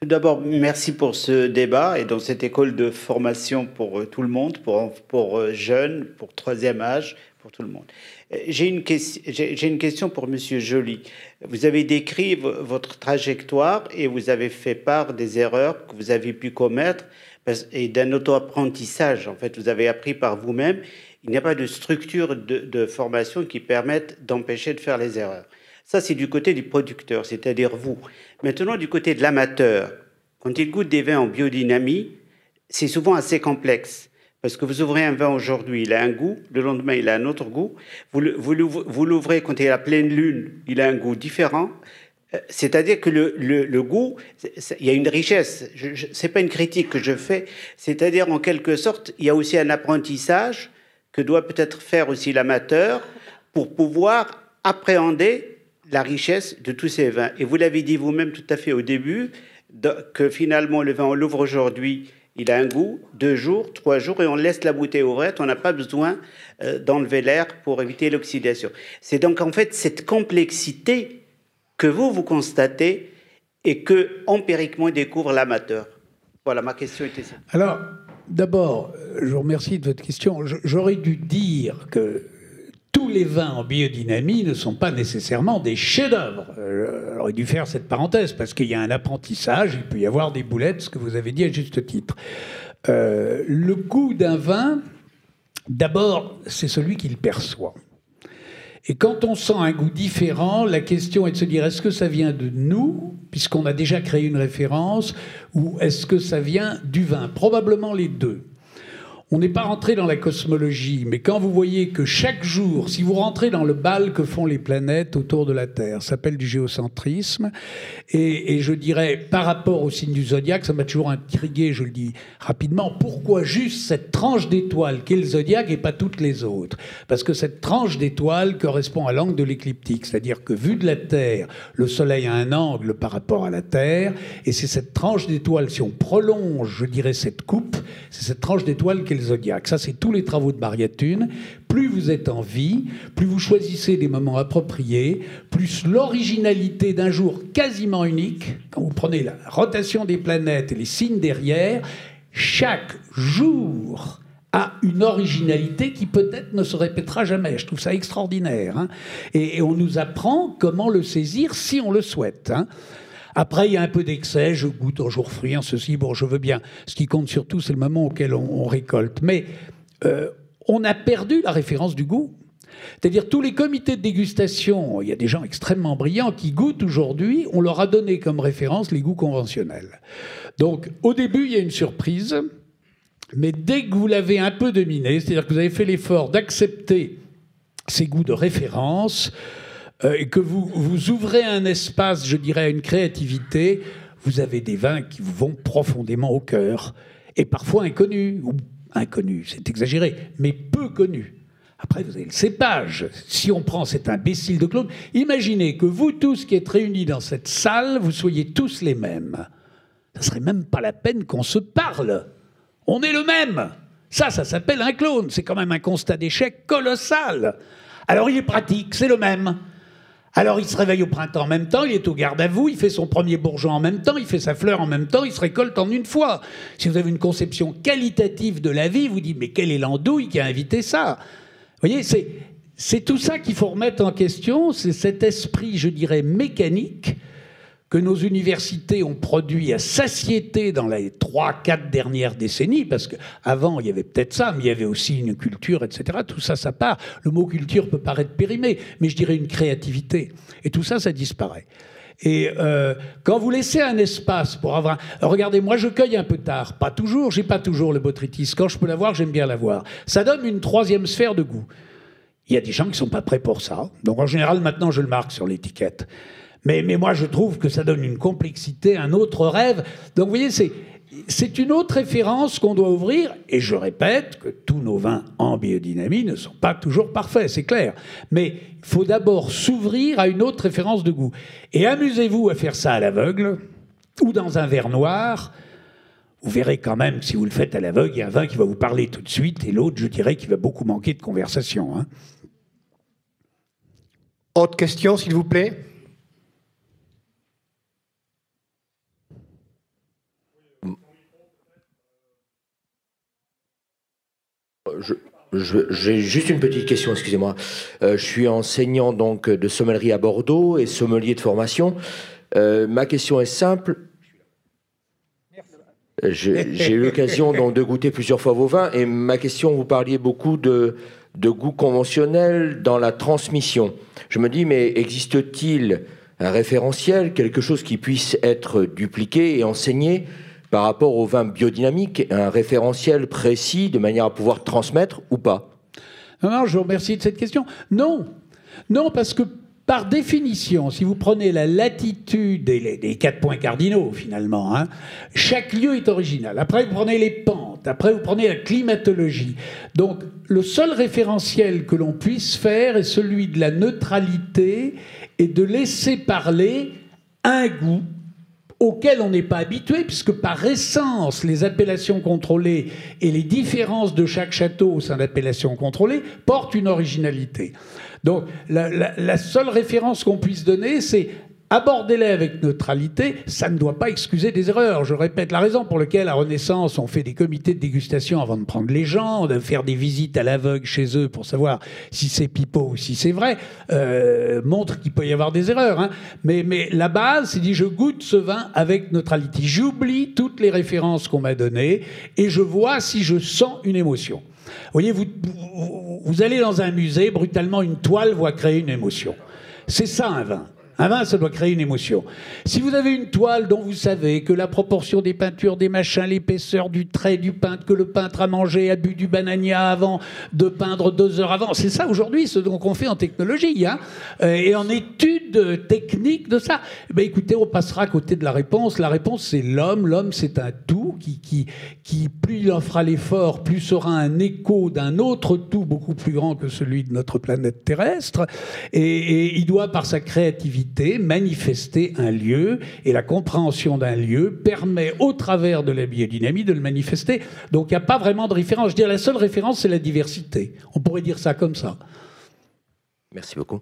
D'abord, merci pour ce débat et dans cette école de formation pour euh, tout le monde, pour, pour euh, jeunes, pour troisième âge, pour tout le monde. Euh, j'ai une, une question pour Monsieur Joly. Vous avez décrit votre trajectoire et vous avez fait part des erreurs que vous avez pu commettre et d'un auto-apprentissage. En fait, vous avez appris par vous-même. Il n'y a pas de structure de formation qui permette d'empêcher de faire les erreurs. Ça, c'est du côté du producteur, c'est-à-dire vous. Maintenant, du côté de l'amateur, quand il goûte des vins en biodynamie, c'est souvent assez complexe. Parce que vous ouvrez un vin aujourd'hui, il a un goût, le lendemain, il a un autre goût. Vous l'ouvrez quand il est à pleine lune, il a un goût différent. Euh, c'est-à-dire que le, le, goût, il y a une richesse. Ce n'est pas une critique que je fais. C'est-à-dire, en quelque sorte, il y a aussi un apprentissage que doit peut-être faire aussi l'amateur pour pouvoir appréhender la richesse de tous ces vins. Et vous l'avez dit vous-même tout à fait au début, que finalement le vin, on l'ouvre aujourd'hui, il a un goût, deux jours, trois jours, et on laisse la bouteille ouverte. On n'a pas besoin euh, d'enlever l'air pour éviter l'oxydation. C'est donc en fait cette complexité que vous, vous constatez et que empiriquement découvre l'amateur. Voilà, ma question était ça. Alors, d'abord, je vous remercie de votre question. J'aurais dû dire que tous les vins en biodynamie ne sont pas nécessairement des chefs-d'œuvre. Euh, J'aurais dû faire cette parenthèse parce qu'il y a un apprentissage, il peut y avoir des boulettes, ce que vous avez dit à juste titre. Euh, le goût d'un vin, d'abord, c'est celui qu'il perçoit. Et quand on sent un goût différent, la question est de se dire est-ce que ça vient de nous, puisqu'on a déjà créé une référence, ou est-ce que ça vient du vin? Probablement les deux. On n'est pas rentré dans la cosmologie, mais quand vous voyez que chaque jour, si vous rentrez dans le bal que font les planètes autour de la Terre, ça s'appelle du géocentrisme, et, je dirais par rapport au signe du zodiaque, ça m'a toujours intrigué, je le dis rapidement, pourquoi juste cette tranche d'étoiles qu'est le zodiaque et pas toutes les autres? Parce que cette tranche d'étoiles correspond à l'angle de l'écliptique, c'est-à-dire que vu de la Terre, le Soleil a un angle par rapport à la Terre, et c'est cette tranche d'étoiles, si on prolonge, je dirais, cette coupe, c'est cette tranche d'étoiles qui zodiaque. Ça, c'est tous les travaux de Maria Thune. Plus vous êtes en vie, plus vous choisissez des moments appropriés, plus l'originalité d'un jour quasiment unique, quand vous prenez la rotation des planètes et les signes derrière, chaque jour a une originalité qui peut-être ne se répétera jamais. Je trouve ça extraordinaire. Hein. et, on nous apprend comment le saisir si on le souhaite. Hein. Après, il y a un peu d'excès, je goûte un jour fruit, en ceci, bon, je veux bien. Ce qui compte surtout, c'est le moment auquel on, récolte. Mais euh, on a perdu la référence du goût. C'est-à-dire tous les comités de dégustation, il y a des gens extrêmement brillants qui goûtent aujourd'hui, on leur a donné comme référence les goûts conventionnels. Donc au début, il y a une surprise. Mais dès que vous l'avez un peu dominé, c'est-à-dire que vous avez fait l'effort d'accepter ces goûts de référence, et que vous, vous ouvrez un espace, je dirais, à une créativité, vous avez des vins qui vous vont profondément au cœur, et parfois inconnus, ou inconnus, c'est exagéré, mais peu connus. Après, vous avez le cépage. Si on prend cet imbécile de Claude, imaginez que vous tous qui êtes réunis dans cette salle, vous soyez tous les mêmes. Ça serait même pas la peine qu'on se parle. On est le même. Ça, ça s'appelle un clone. C'est quand même un constat d'échec colossal. Alors il est pratique, c'est le même. Alors il se réveille au printemps en même temps, il est au garde à vous, il fait son premier bourgeon en même temps, il fait sa fleur en même temps, il se récolte en une fois. Si vous avez une conception qualitative de la vie, vous dites mais quelle est l'andouille qui a invité ça? Vous voyez, c'est, c'est tout ça qu'il faut remettre en question, c'est cet esprit, je dirais, mécanique que nos universités ont produit à satiété dans les trois, quatre dernières décennies, parce qu'avant, il y avait peut-être ça, mais il y avait aussi une culture, etc. Tout ça, ça part. Le mot culture peut paraître périmé, mais je dirais une créativité. Et tout ça, ça disparaît. Et euh, quand vous laissez un espace pour avoir... Regardez, moi je cueille un peu tard, pas toujours, j'ai pas toujours le botrytis. Quand je peux l'avoir, j'aime bien l'avoir. Ça donne une troisième sphère de goût. Il y a des gens qui sont pas prêts pour ça. Donc en général, maintenant, je le marque sur l'étiquette. Mais, moi, je trouve que ça donne une complexité, un autre rêve. Donc, vous voyez, c'est, c'est une autre référence qu'on doit ouvrir. Et je répète que tous nos vins en biodynamie ne sont pas toujours parfaits, c'est clair. Mais il faut d'abord s'ouvrir à une autre référence de goût. Et amusez-vous à faire ça à l'aveugle ou dans un verre noir. Vous verrez quand même, si vous le faites à l'aveugle, il y a un vin qui va vous parler tout de suite et l'autre, je dirais, qui va beaucoup manquer de conversation. Hein. Autre question, s'il vous plaît? J'ai juste une petite question, excusez-moi. Euh, je suis enseignant donc de sommellerie à Bordeaux et sommelier de formation. Euh, ma question est simple. J'ai eu l'occasion donc de goûter plusieurs fois vos vins et ma question, vous parliez beaucoup de, de goût conventionnel dans la transmission. Je me dis, mais existe-t-il un référentiel, quelque chose qui puisse être dupliqué et enseigné par rapport au vin biodynamique, un référentiel précis de manière à pouvoir transmettre ou pas? Non, je vous remercie de cette question. Non, non, parce que par définition, si vous prenez la latitude des, quatre points cardinaux, finalement, hein, chaque lieu est original. Après, vous prenez les pentes, après, vous prenez la climatologie. Donc, le seul référentiel que l'on puisse faire est celui de la neutralité et de laisser parler un goût auquel on n'est pas habitué, puisque par essence, les appellations contrôlées et les différences de chaque château au sein d'appellations contrôlées portent une originalité. Donc la, la seule référence qu'on puisse donner, c'est Abordez-les avec neutralité, ça ne doit pas excuser des erreurs. Je répète, la raison pour laquelle à Renaissance on fait des comités de dégustation avant de prendre les gens, de faire des visites à l'aveugle chez eux pour savoir si c'est pipeau ou si c'est vrai, euh, montre qu'il peut y avoir des erreurs. Hein. Mais, la base, c'est dit je goûte ce vin avec neutralité. J'oublie toutes les références qu'on m'a données et je vois si je sens une émotion. Vous voyez, vous, vous allez dans un musée, brutalement une toile va créer une émotion. C'est ça un vin. Un vin, ça doit créer une émotion. Si vous avez une toile dont vous savez que la proportion des peintures, des machins, l'épaisseur du trait du peintre, que le peintre a mangé, a bu du banania avant de peindre deux heures avant, c'est ça aujourd'hui ce qu'on fait en technologie hein, euh, et en études techniques de ça. Ben écoutez, on passera à côté de la réponse. La réponse, c'est l'homme. L'homme, c'est un tout qui, qui, qui, plus il en fera l'effort, plus sera un écho d'un autre tout beaucoup plus grand que celui de notre planète terrestre. Et, et il doit, par sa créativité, manifester un lieu, et la compréhension d'un lieu permet, au travers de la biodynamie, de le manifester. Donc il n'y a pas vraiment de référence. Je veux dire, la seule référence, c'est la diversité. On pourrait dire ça comme ça. Merci beaucoup.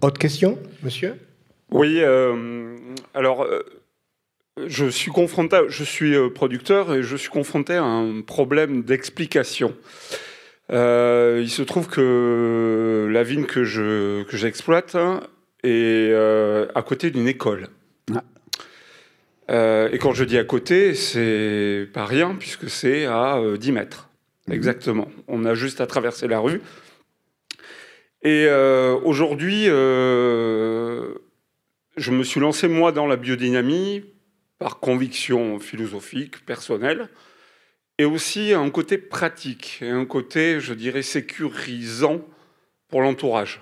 Autre question, monsieur? Oui, euh, alors... Euh, je suis confronté, je suis euh, producteur et je suis confronté à un problème d'explication. il se trouve que la vigne que je que j'exploite hein, et euh, à côté d'une école. Ah. Euh, et quand je dis à côté, c'est pas rien, puisque c'est à 10 euh, mètres. Mhm. Exactement. On a juste à traverser la rue. Et aujourd'hui, je me suis lancé, moi, dans la biodynamie par conviction philosophique, personnelle. et aussi un côté pratique et un côté, je dirais, sécurisant pour l'entourage.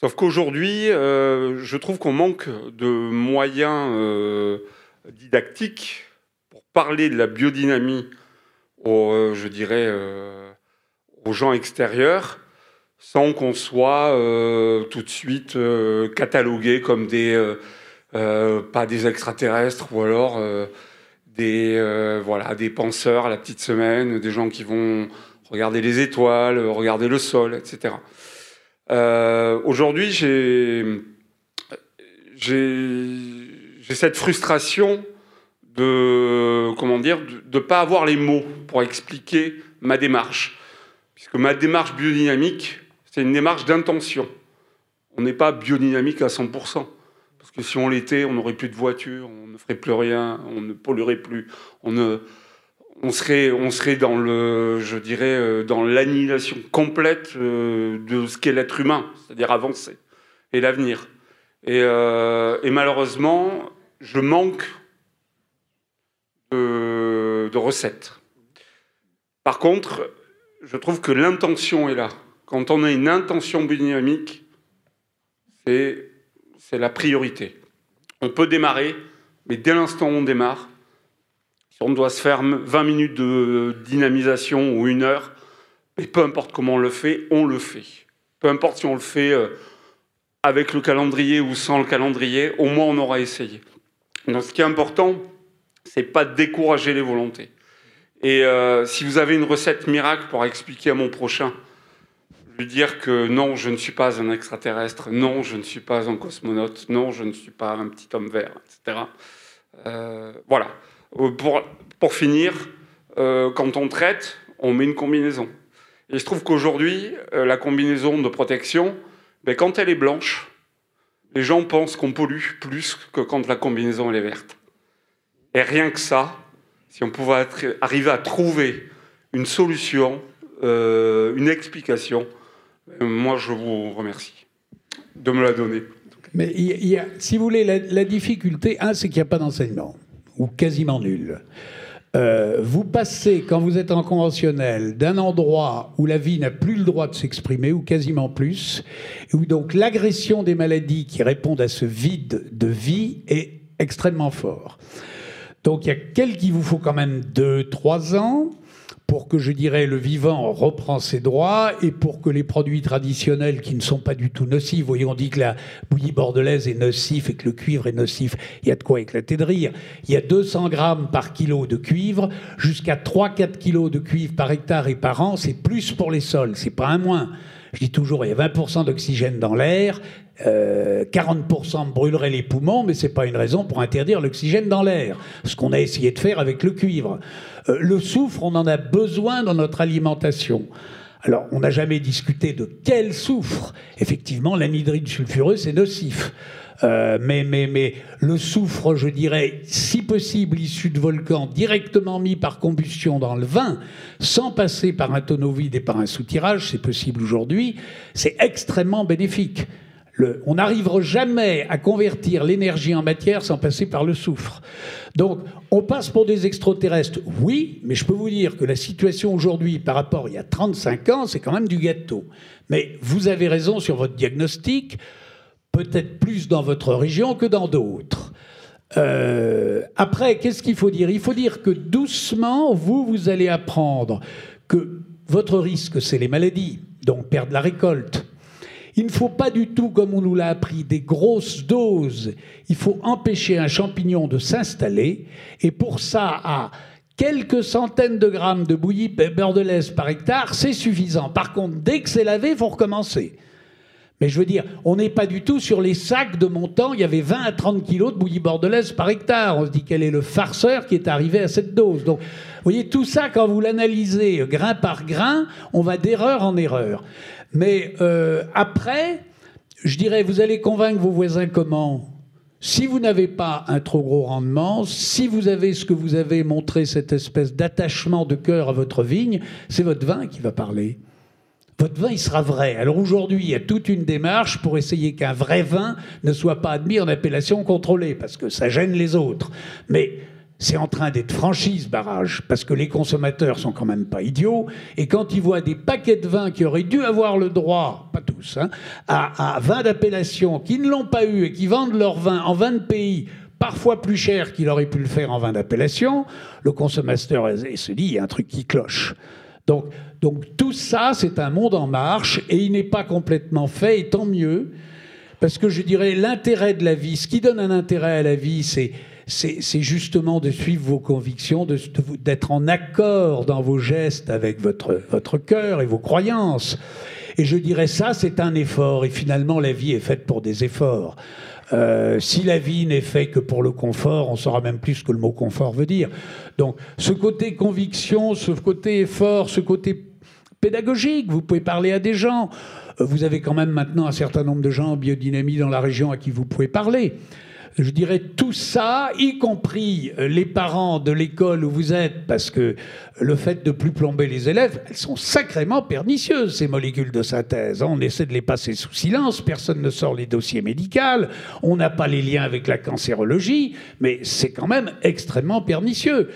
Sauf qu'aujourd'hui, euh, je trouve qu'on manque de moyens euh, didactiques pour parler de la biodynamie aux, euh, aux gens extérieurs, sans qu'on soit tout de suite catalogué comme des pas des extraterrestres ou alors des voilà des penseurs à la petite semaine, des gens qui vont regarder les étoiles, regarder le sol, etc. Euh, aujourd'hui, j'ai cette frustration de comment dire de ne pas avoir les mots pour expliquer ma démarche, puisque ma démarche biodynamique, c'est une démarche d'intention. On n'est pas biodynamique à 100%. Parce que si on l'était, on n'aurait plus de voitures, on ne ferait plus rien, on ne polluerait plus, on serait, euh, dans l'annihilation complète euh, de ce qu'est l'être humain, c'est-à-dire avancer et l'avenir. Et, euh, malheureusement, je manque de, recettes. Par contre, je trouve que l'intention est là. Quand on a une intention dynamique, c'est la priorité. On peut démarrer, mais dès l'instant où on démarre, si on doit se faire 20 minutes de dynamisation ou une heure, mais peu importe comment on le fait, on le fait. Peu importe si on le fait euh, avec le calendrier ou sans le calendrier, au moins on aura essayé. Donc ce qui est important, c'est pas de décourager les volontés. Et euh, si vous avez une recette miracle pour expliquer à mon prochain, lui dire que non, je ne suis pas un extraterrestre, non, je ne suis pas un cosmonaute, non, je ne suis pas un petit homme vert, etc. Euh, voilà. Euh, pour, pour finir, euh, quand on traite, on met une combinaison. Et il se trouve qu'aujourd'hui, la combinaison de protection, ben, quand elle est blanche, les gens pensent qu'on pollue plus que quand la combinaison est verte. Et rien que ça, si on pouvait arriver à trouver une solution, une explication, moi je vous remercie de me la donner. Mais si vous voulez, la, difficulté, un, c'est qu'il n'y a pas d'enseignement ou quasiment nul. Euh, vous passez, quand vous êtes en conventionnel, d'un endroit où la vie n'a plus le droit de s'exprimer, ou quasiment plus, où donc l'agression des maladies qui répondent à ce vide de vie est extrêmement fort. Donc il y a quelques, il vous faut quand même deux, trois ans pour que, je dirais, le vivant reprend ses droits et pour que les produits traditionnels qui ne sont pas du tout nocifs, voyons, on dit que la bouillie bordelaise est nocive et que le cuivre est nocif, il y a de quoi éclater de rire. Il y a 200 grammes par kilo de cuivre, jusqu'à 3-4 kilos de cuivre par hectare et par an, c'est plus pour les sols, c'est pas un moins. Je dis toujours, il y a 20% d'oxygène dans l'air, 40% euh, brûlerait les poumons, mais c'est pas une raison pour interdire l'oxygène dans l'air. Ce qu'on a essayé de faire avec le cuivre. Euh, le soufre, on en a besoin dans notre alimentation. Alors, on n'a jamais discuté de quel soufre. Effectivement, l'anhydride sulfureux, c'est nocif. Euh, mais, mais, mais le soufre, je dirais, si possible issu de volcans, directement mis par combustion dans le vin, sans passer par un tonneau vide et par un soutirage, c'est possible aujourd'hui, c'est extrêmement bénéfique on n'arrivera jamais à convertir l'énergie en matière sans passer par le soufre. Donc, on passe pour des extraterrestres, oui, mais je peux vous dire que la situation aujourd'hui par rapport à il y a 35 ans, c'est quand même du gâteau. Mais vous avez raison sur votre diagnostic, peut-être plus dans votre région que dans d'autres. Euh, après, qu'est-ce qu'il faut dire? Il faut dire que doucement, vous, vous allez apprendre que votre risque, c'est les maladies, donc perdre la récolte, il ne faut pas du tout, comme on nous l'a appris, des grosses doses. Il faut empêcher un champignon de s'installer. Et pour ça, à quelques centaines de grammes de bouillie bordelaise par hectare, c'est suffisant. Par contre, dès que c'est lavé, il faut recommencer. Mais je veux dire, on n'est pas du tout sur les sacs de montant. Il y avait 20 à 30 kilos de bouillie bordelaise par hectare. On se dit quel est le farceur qui est arrivé à cette dose? Donc, vous voyez, tout ça, quand vous l'analysez grain par grain, on va d'erreur en erreur. Mais euh, après, je dirais, vous allez convaincre vos voisins comment? Si vous n'avez pas un trop gros rendement, si vous avez ce que vous avez montré, cette espèce d'attachement de cœur à votre vigne, c'est votre vin qui va parler. Votre vin, il sera vrai. Alors aujourd'hui, il y a toute une démarche pour essayer qu'un vrai vin ne soit pas admis en appellation contrôlée, parce que ça gêne les autres. Mais c'est en train d'être franchi ce barrage, parce que les consommateurs sont quand même pas idiots, et quand ils voient des paquets de vin qui auraient dû avoir le droit, pas tous, hein, à, à vin d'appellation, qui ne l'ont pas eu et qui vendent leur vin en vin de pays parfois plus cher qu'il aurait pu le faire en vin d'appellation, le consommateur se dit il y a un truc qui cloche. Donc, donc tout ça, c'est un monde en marche et il n'est pas complètement fait, et tant mieux, parce que je dirais l'intérêt de la vie, ce qui donne un intérêt à la vie, c'est c'est justement de suivre vos convictions, d'être en accord dans vos gestes avec votre, votre cœur et vos croyances. Et je dirais ça, c'est un effort. Et finalement, la vie est faite pour des efforts. Euh, si la vie n'est faite que pour le confort, on saura même plus ce que le mot confort veut dire. Donc, ce côté conviction, ce côté effort, ce côté pédagogique, vous pouvez parler à des gens. Euh, vous avez quand même maintenant un certain nombre de gens en biodynamie dans la région à qui vous pouvez parler je dirais tout ça, y compris euh, les parents de l'école où vous êtes, parce que le fait de plus plomber les élèves, elles sont sacrément pernicieuses, ces molécules de synthèse. On essaie de les passer sous silence, personne ne sort les dossiers médicaux, on n'a pas les liens avec la cancérologie, mais c'est quand même extrêmement pernicieux.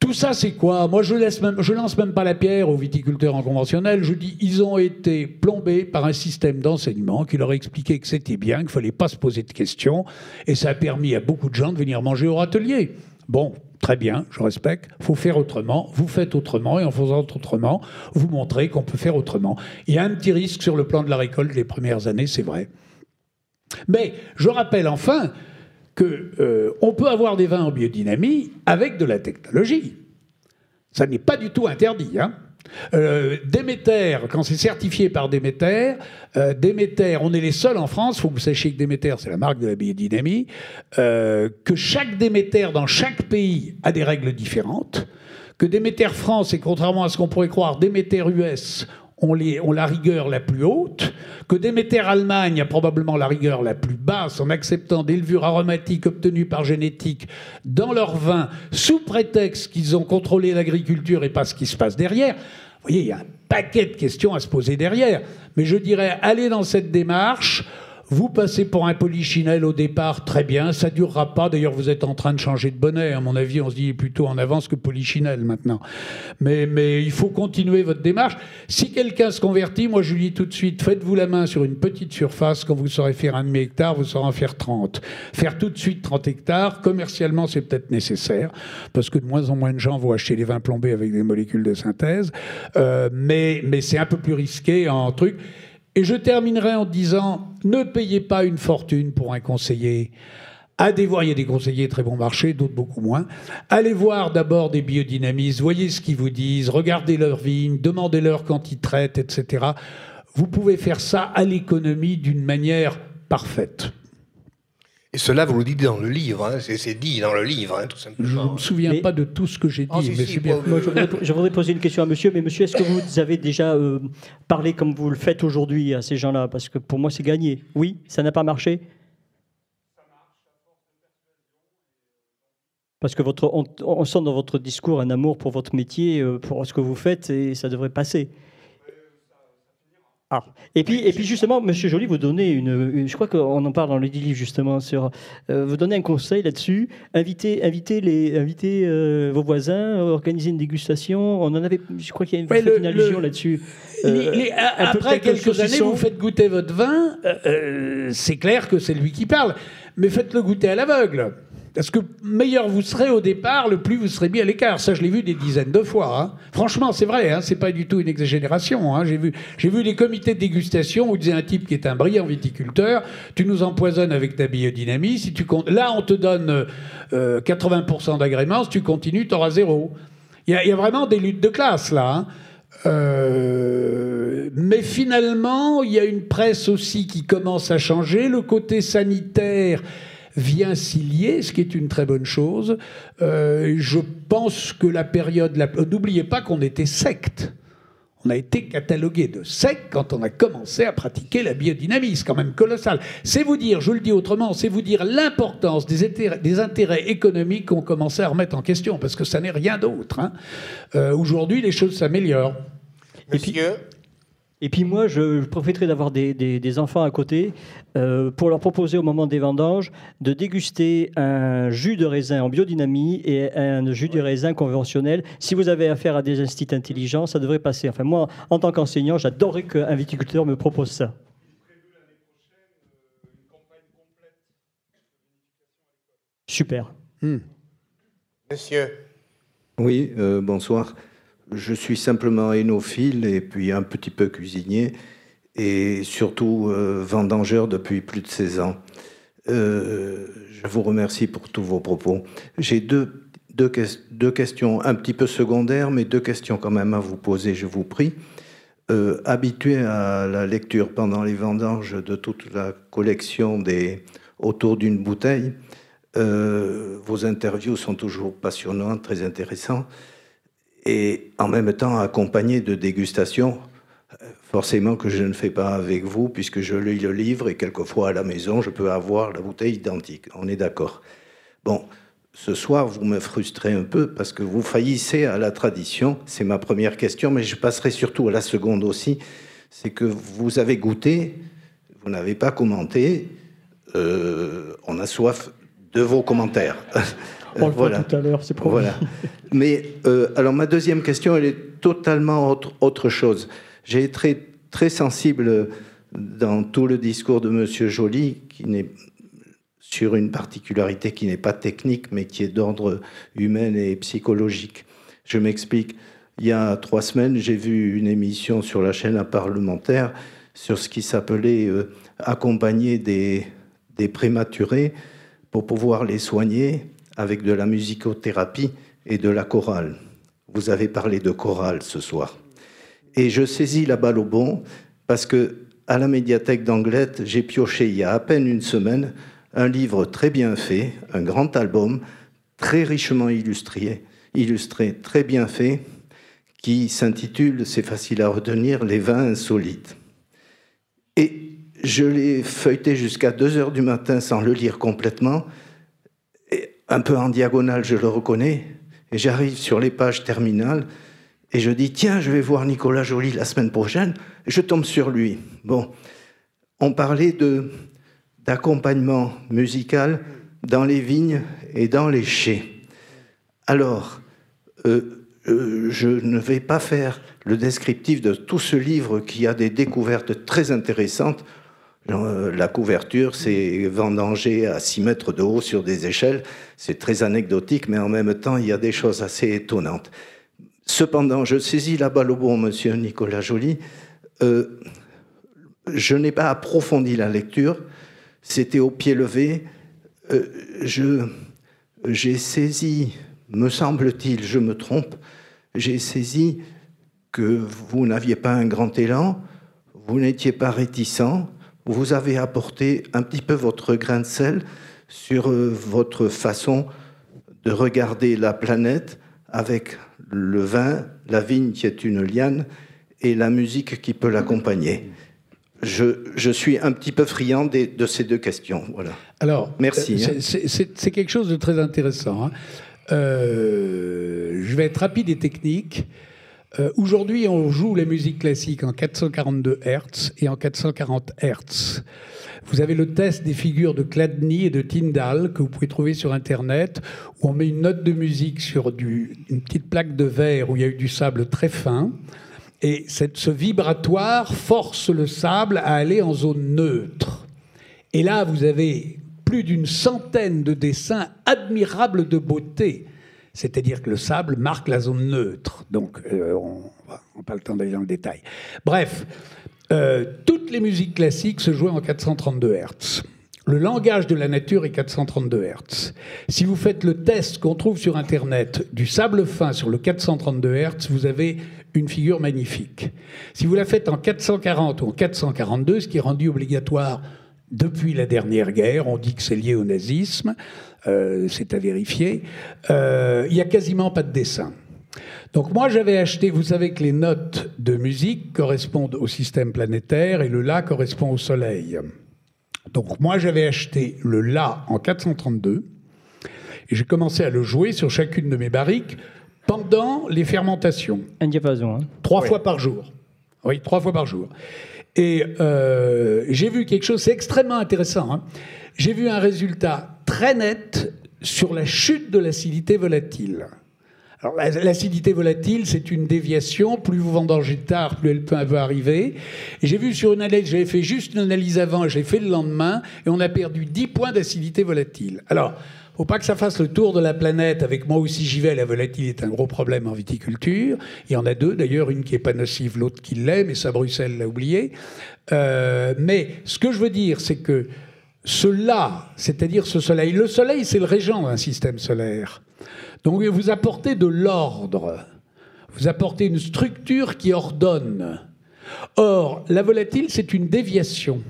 Tout ça, c'est quoi Moi, je, laisse lance même pas la pierre aux viticulteurs en conventionnel. Je dis, ils ont été plombés par un système d'enseignement qui leur expliquait que c'était bien, qu'il fallait pas se poser de questions, et ça a permis à beaucoup de gens de venir manger au râtelier. Bon, très bien, je respecte. Faut faire autrement. Vous faites autrement, et en faisant autrement, vous montrez qu'on peut faire autrement. Il y a un petit risque sur le plan de la récolte les premières années, c'est vrai. Mais je rappelle enfin qu'on euh, peut avoir des vins en biodynamie avec de la technologie. Ça n'est pas du tout interdit. Hein. Euh, Déméter, quand c'est certifié par Déméter, euh, on est les seuls en France, il faut que vous sachiez que Déméter, c'est la marque de la biodynamie, euh, que chaque Déméter dans chaque pays a des règles différentes, que Déméter France, et contrairement à ce qu'on pourrait croire, Déméter US, ont, les, la rigueur la plus haute, que Déméter Allemagne a probablement la rigueur la plus basse en acceptant des levures aromatiques obtenues par génétique dans leur vin sous prétexte qu'ils ont contrôlé l'agriculture et pas ce qui se passe derrière. Vous voyez, il y a un paquet de questions à se poser derrière. Mais je dirais, allez dans cette démarche. Vous passez pour un polichinelle au départ, très bien, ça durera pas. D'ailleurs, vous êtes en train de changer de bonnet. À mon avis, on se dit plutôt en avance que polichinelle maintenant. Mais, mais il faut continuer votre démarche. Si quelqu'un se convertit, moi je lui dis tout de suite, faites-vous la main sur une petite surface. Quand vous saurez faire un demi-hectare, vous saurez en faire 30. Faire tout de suite 30 hectares, commercialement, c'est peut-être nécessaire, parce que de moins en moins de gens vont acheter les vins plombés avec des molécules de synthèse. Euh, mais mais c'est un peu plus risqué en truc. Et je terminerai en disant, ne payez pas une fortune pour un conseiller. Allez voir, il y a des conseillers très bon marché, d'autres beaucoup moins. Allez voir d'abord des biodynamistes, voyez ce qu'ils vous disent, regardez leurs vignes, demandez-leur quand ils traitent, etc. Vous pouvez faire ça à l'économie d'une manière parfaite. Et cela, vous le dites dans le livre, hein. c'est dit dans le livre, hein, tout simplement. Je ne me souviens pas de tout ce que j'ai ah, dit, mais bien. je, voudrais, poser une question à monsieur, mais monsieur, est-ce que vous avez déjà euh, parlé comme vous le faites aujourd'hui à ces gens-là? Parce que pour moi, c'est gagné. Oui, ça n'a pas marché? Parce que votre, on, sent dans votre discours un amour pour votre métier, euh, pour ce que vous faites, et ça devrait passer. Ah. Et puis, et puis justement, Monsieur Joly, vous donnez une, je crois qu'on en parle dans le livre justement sur, euh, vous donnez un conseil là-dessus. Invitez, invitez les, invitez euh, vos voisins, organiser une dégustation. On en avait, je crois qu'il y a une, une allusion là-dessus. Euh, après quelques années, vous faites goûter votre vin. c'est clair que c'est lui qui parle, mais faites-le goûter à l'aveugle. Parce que meilleur vous serez au départ, le plus vous serez mis à l'écart? Ça, je l'ai vu des dizaines de fois. Hein. Franchement, c'est vrai, hein, c'est pas du tout une exagération. Hein. J'ai vu, vu des comités de dégustation où disait un type qui est un brillant viticulteur, tu nous empoisonnes avec ta biodynamie. Si tu là, on te donne 80% euh, d'agréments. Si tu continues, tu auras zéro. Il y, a vraiment des luttes de classe là. Hein. Euh, mais finalement, il y a une presse aussi qui commence à changer. Le côté sanitaire vient s'y lier, ce qui est une très bonne chose. Euh, je pense que la période... N'oubliez pas qu'on était secte. On a été catalogué de secte quand on a commencé à pratiquer la biodynamie. C'est quand même colossal. C'est vous dire, je le dis autrement, c'est vous dire l'importance des intérêts, économiques qu'on commençait à remettre en question, parce que ça n'est rien d'autre. Hein. Euh, aujourd'hui, les choses s'améliorent. Monsieur moi, je, profiterai d'avoir des, enfants à côté euh, pour leur proposer au moment des vendanges de déguster un jus de raisin en biodynamie et un jus de raisin conventionnel. Si vous avez affaire à des instituts intelligents, ça devrait passer. Enfin, moi, en tant qu'enseignant, j'adorerais qu'un viticulteur me propose ça. Super. Hmm. Monsieur. Oui, euh, bonsoir. Je suis simplement hénophile et puis un petit peu cuisinier et surtout euh, vendangeur depuis plus de 16 ans. Euh, je vous remercie pour tous vos propos. J'ai deux, deux, deux, questions un petit peu secondaires, mais deux questions quand même à vous poser, je vous prie. Euh, habitué à la lecture pendant les vendanges de toute la collection des autour d'une bouteille, vos interviews sont toujours passionnantes, très intéressantes et en même temps accompagné de dégustations, forcément que je ne fais pas avec vous, puisque je lis le livre et quelquefois à la maison, je peux avoir la bouteille identique. On est d'accord. Bon, ce soir, vous me frustrez un peu parce que vous faillissez à la tradition. C'est ma première question, mais je passerai surtout à la seconde aussi. C'est que vous avez goûté, vous n'avez pas commenté. Euh, on a soif de vos commentaires. On le voilà. tout à l'heure, c'est promis. Voilà. Mais euh, alors ma deuxième question, elle est totalement autre, autre chose. J'ai été très, très sensible dans tout le discours de Monsieur Joly, qui n'est sur une particularité qui n'est pas technique, mais qui est d'ordre humain et psychologique. Je m'explique. Il y a trois semaines, j'ai vu une émission sur la chaîne parlementaire sur ce qui s'appelait euh, accompagner des, des prématurés pour pouvoir les soigner avec de la musicothérapie et de la chorale. Vous avez parlé de chorale ce soir. Et je saisis la balle au bon parce que à la médiathèque d'Anglette, j'ai pioché il y a à peine une semaine un livre très bien fait, un grand album, très richement illustré, illustré très bien fait, qui s'intitule, c'est facile à retenir, Les vins insolites. Et je l'ai feuilleté jusqu'à 2 heures du matin sans le lire complètement, un peu en diagonale, je le reconnais, et j'arrive sur les pages terminales, et je dis, tiens, je vais voir Nicolas Joly la semaine prochaine, et je tombe sur lui. Bon, on parlait d'accompagnement musical dans les vignes et dans les chais. Alors, euh, euh, je ne vais pas faire le descriptif de tout ce livre qui a des découvertes très intéressantes. Euh, la couverture, c'est vendanger à 6 mètres de haut sur des échelles. C'est très anecdotique, mais en même temps, il y a des choses assez étonnantes. Cependant, je saisis la balle au bon, monsieur Nicolas Joly. Euh, je n'ai pas approfondi la lecture. C'était au pied levé. Euh, j'ai saisi, me semble-t-il, je me trompe, j'ai saisi que vous n'aviez pas un grand élan, vous n'étiez pas réticent, vous avez apporté un petit peu votre grain de sel sur euh, votre façon de regarder la planète avec le vin, la vigne qui est une liane et la musique qui peut l'accompagner. Je, je, suis un petit peu friand de, ces deux questions. Voilà. Alors, merci. Euh, hein. C'est quelque chose de très intéressant. Hein. Euh, je vais être rapide et technique. Euh, aujourd'hui, on joue les musiques classiques en 442 Hz et en 440 Hz. Vous avez le test des figures de Chladni et de Tyndall que vous pouvez trouver sur Internet, où on met une note de musique sur une petite plaque de verre où il y a eu du sable très fin. Et ce vibratoire force le sable à aller en zone neutre. Et là, vous avez plus d'une centaine de dessins admirables de beauté c'est-à-dire que le sable marque la zone neutre. Donc, euh, on n'a pas le temps d'aller dans le détail. Bref, euh, toutes les musiques classiques se jouaient en 432 Hz. Le langage de la nature est 432 Hz. Si vous faites le test qu'on trouve sur Internet du sable fin sur le 432 Hz, vous avez une figure magnifique. Si vous la faites en 440 ou en 442, ce qui est rendu obligatoire depuis la dernière guerre, on dit que c'est lié au nazisme, euh, c'est à vérifier, euh, il n'y a quasiment pas de dessin. Donc moi j'avais acheté, vous savez que les notes de musique correspondent au système planétaire et le La correspond au Soleil. Donc moi j'avais acheté le La en 432 et j'ai commencé à le jouer sur chacune de mes barriques pendant les fermentations. Un diapason. Hein. Trois fois par jour. Oui, trois fois par jour. Et euh, j'ai vu quelque chose, c'est extrêmement intéressant. Hein. J'ai vu un résultat très net sur la chute de l'acidité volatile. Alors, l'acidité volatile, c'est une déviation. Plus vous vendangez tard, plus elle peut arriver. J'ai vu sur une analyse, j'avais fait juste une analyse avant, j'ai fait le lendemain, et on a perdu 10 points d'acidité volatile. Alors, faut pas que ça fasse le tour de la planète. Avec moi aussi, j'y vais. La volatilité est un gros problème en viticulture. Il y en a deux, d'ailleurs, une qui est pas nocive, l'autre qui l'est, mais ça, Bruxelles l'a oublié. Euh, mais ce que je veux dire, c'est que cela, c'est-à-dire ce soleil, le soleil, c'est le régent d'un système solaire. Donc vous apportez de l'ordre, vous apportez une structure qui ordonne. Or, la volatile, c'est une déviation.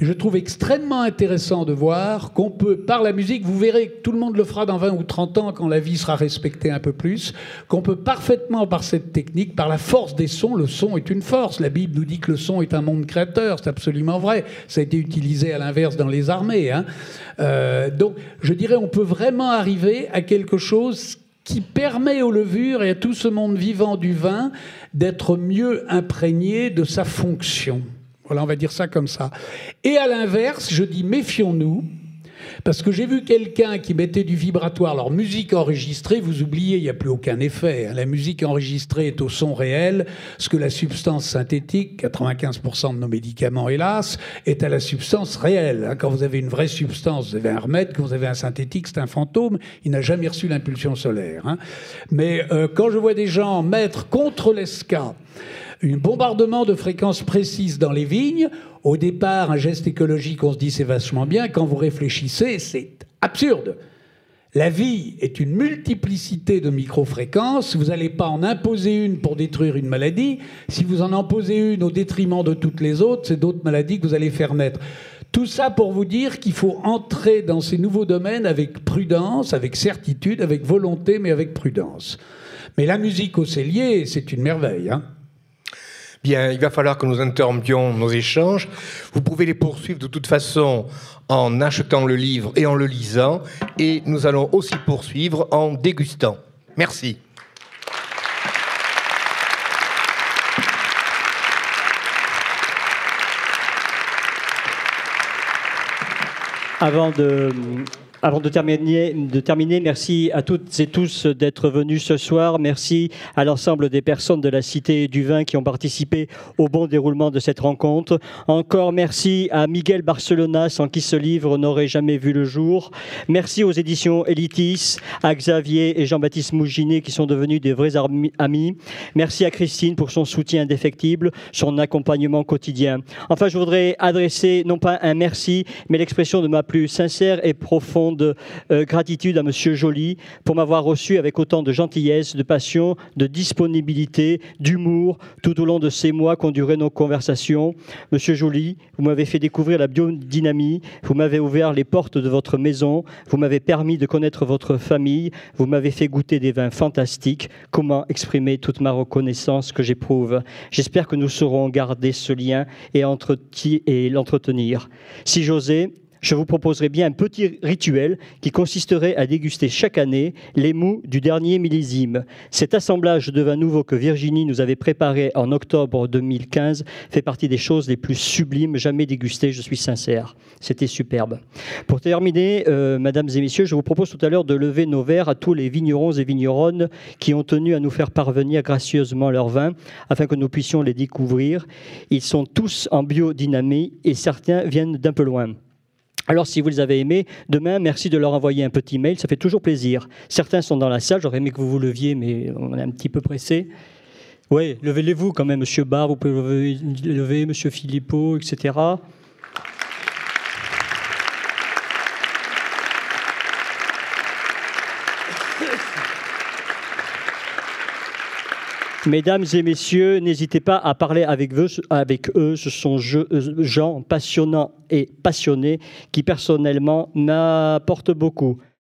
Je trouve extrêmement intéressant de voir qu'on peut, par la musique, vous verrez que tout le monde le fera dans 20 ou 30 ans quand la vie sera respectée un peu plus, qu'on peut parfaitement, par cette technique, par la force des sons, le son est une force. La Bible nous dit que le son est un monde créateur, c'est absolument vrai. Ça a été utilisé à l'inverse dans les armées. Hein. Euh, donc, je dirais, on peut vraiment arriver à quelque chose qui permet aux levures et à tout ce monde vivant du vin d'être mieux imprégné de sa fonction. Voilà, on va dire ça comme ça. Et à l'inverse, je dis méfions-nous parce que j'ai vu quelqu'un qui mettait du vibratoire. Alors, musique enregistrée, vous oubliez, il n'y a plus aucun effet. Hein. La musique enregistrée est au son réel, ce que la substance synthétique, 95% de nos médicaments, hélas, est à la substance réelle. Hein. Quand vous avez une vraie substance, vous avez un remède. Quand vous avez un synthétique, c'est un fantôme. Il n'a jamais reçu l'impulsion solaire. Hein. Mais euh, quand je vois des gens mettre contre l'esca un bombardement de fréquences précises dans les vignes. Au départ, un geste écologique, on se dit c'est vachement bien. Quand vous réfléchissez, c'est absurde. La vie est une multiplicité de microfréquences. Vous n'allez pas en imposer une pour détruire une maladie. Si vous en imposez une au détriment de toutes les autres, c'est d'autres maladies que vous allez faire naître. Tout ça pour vous dire qu'il faut entrer dans ces nouveaux domaines avec prudence, avec certitude, avec volonté, mais avec prudence. Mais la musique au cellier, c'est une merveille. Hein Bien, il va falloir que nous interrompions nos échanges. Vous pouvez les poursuivre de toute façon en achetant le livre et en le lisant. Et nous allons aussi poursuivre en dégustant. Merci. Avant de avant de terminer, merci à toutes et tous d'être venus ce soir. Merci à l'ensemble des personnes de la Cité du Vin qui ont participé au bon déroulement de cette rencontre. Encore merci à Miguel Barcelona, sans qui ce livre n'aurait jamais vu le jour. Merci aux éditions Elitis, à Xavier et Jean-Baptiste Mouginet qui sont devenus des vrais amis. Merci à Christine pour son soutien indéfectible, son accompagnement quotidien. Enfin, je voudrais adresser non pas un merci, mais l'expression de ma plus sincère et profonde de euh, gratitude à Monsieur Joly pour m'avoir reçu avec autant de gentillesse, de passion, de disponibilité, d'humour tout au long de ces mois qu'ont duré nos conversations. Monsieur Joly, vous m'avez fait découvrir la biodynamie, vous m'avez ouvert les portes de votre maison, vous m'avez permis de connaître votre famille, vous m'avez fait goûter des vins fantastiques. Comment exprimer toute ma reconnaissance que j'éprouve? J'espère que nous saurons garder ce lien et, et l'entretenir. Si j'osais, je vous proposerai bien un petit rituel qui consisterait à déguster chaque année les mous du dernier millésime. Cet assemblage de vins nouveaux que Virginie nous avait préparé en octobre 2015 fait partie des choses les plus sublimes jamais dégustées, je suis sincère. C'était superbe. Pour terminer, euh, mesdames et messieurs, je vous propose tout à l'heure de lever nos verres à tous les vignerons et vigneronnes qui ont tenu à nous faire parvenir gracieusement leurs vins afin que nous puissions les découvrir. Ils sont tous en biodynamie et certains viennent d'un peu loin. Alors, si vous les avez aimés, demain, merci de leur envoyer un petit mail, ça fait toujours plaisir. Certains sont dans la salle, j'aurais aimé que vous vous leviez, mais on est un petit peu pressé. Oui, levez-les-vous quand même, Monsieur Barr, vous pouvez lever, lever Monsieur Philippot, etc. Mesdames et messieurs, n'hésitez pas à parler avec eux. Ce sont euh, gens passionnants et passionnés qui personnellement m'apportent beaucoup.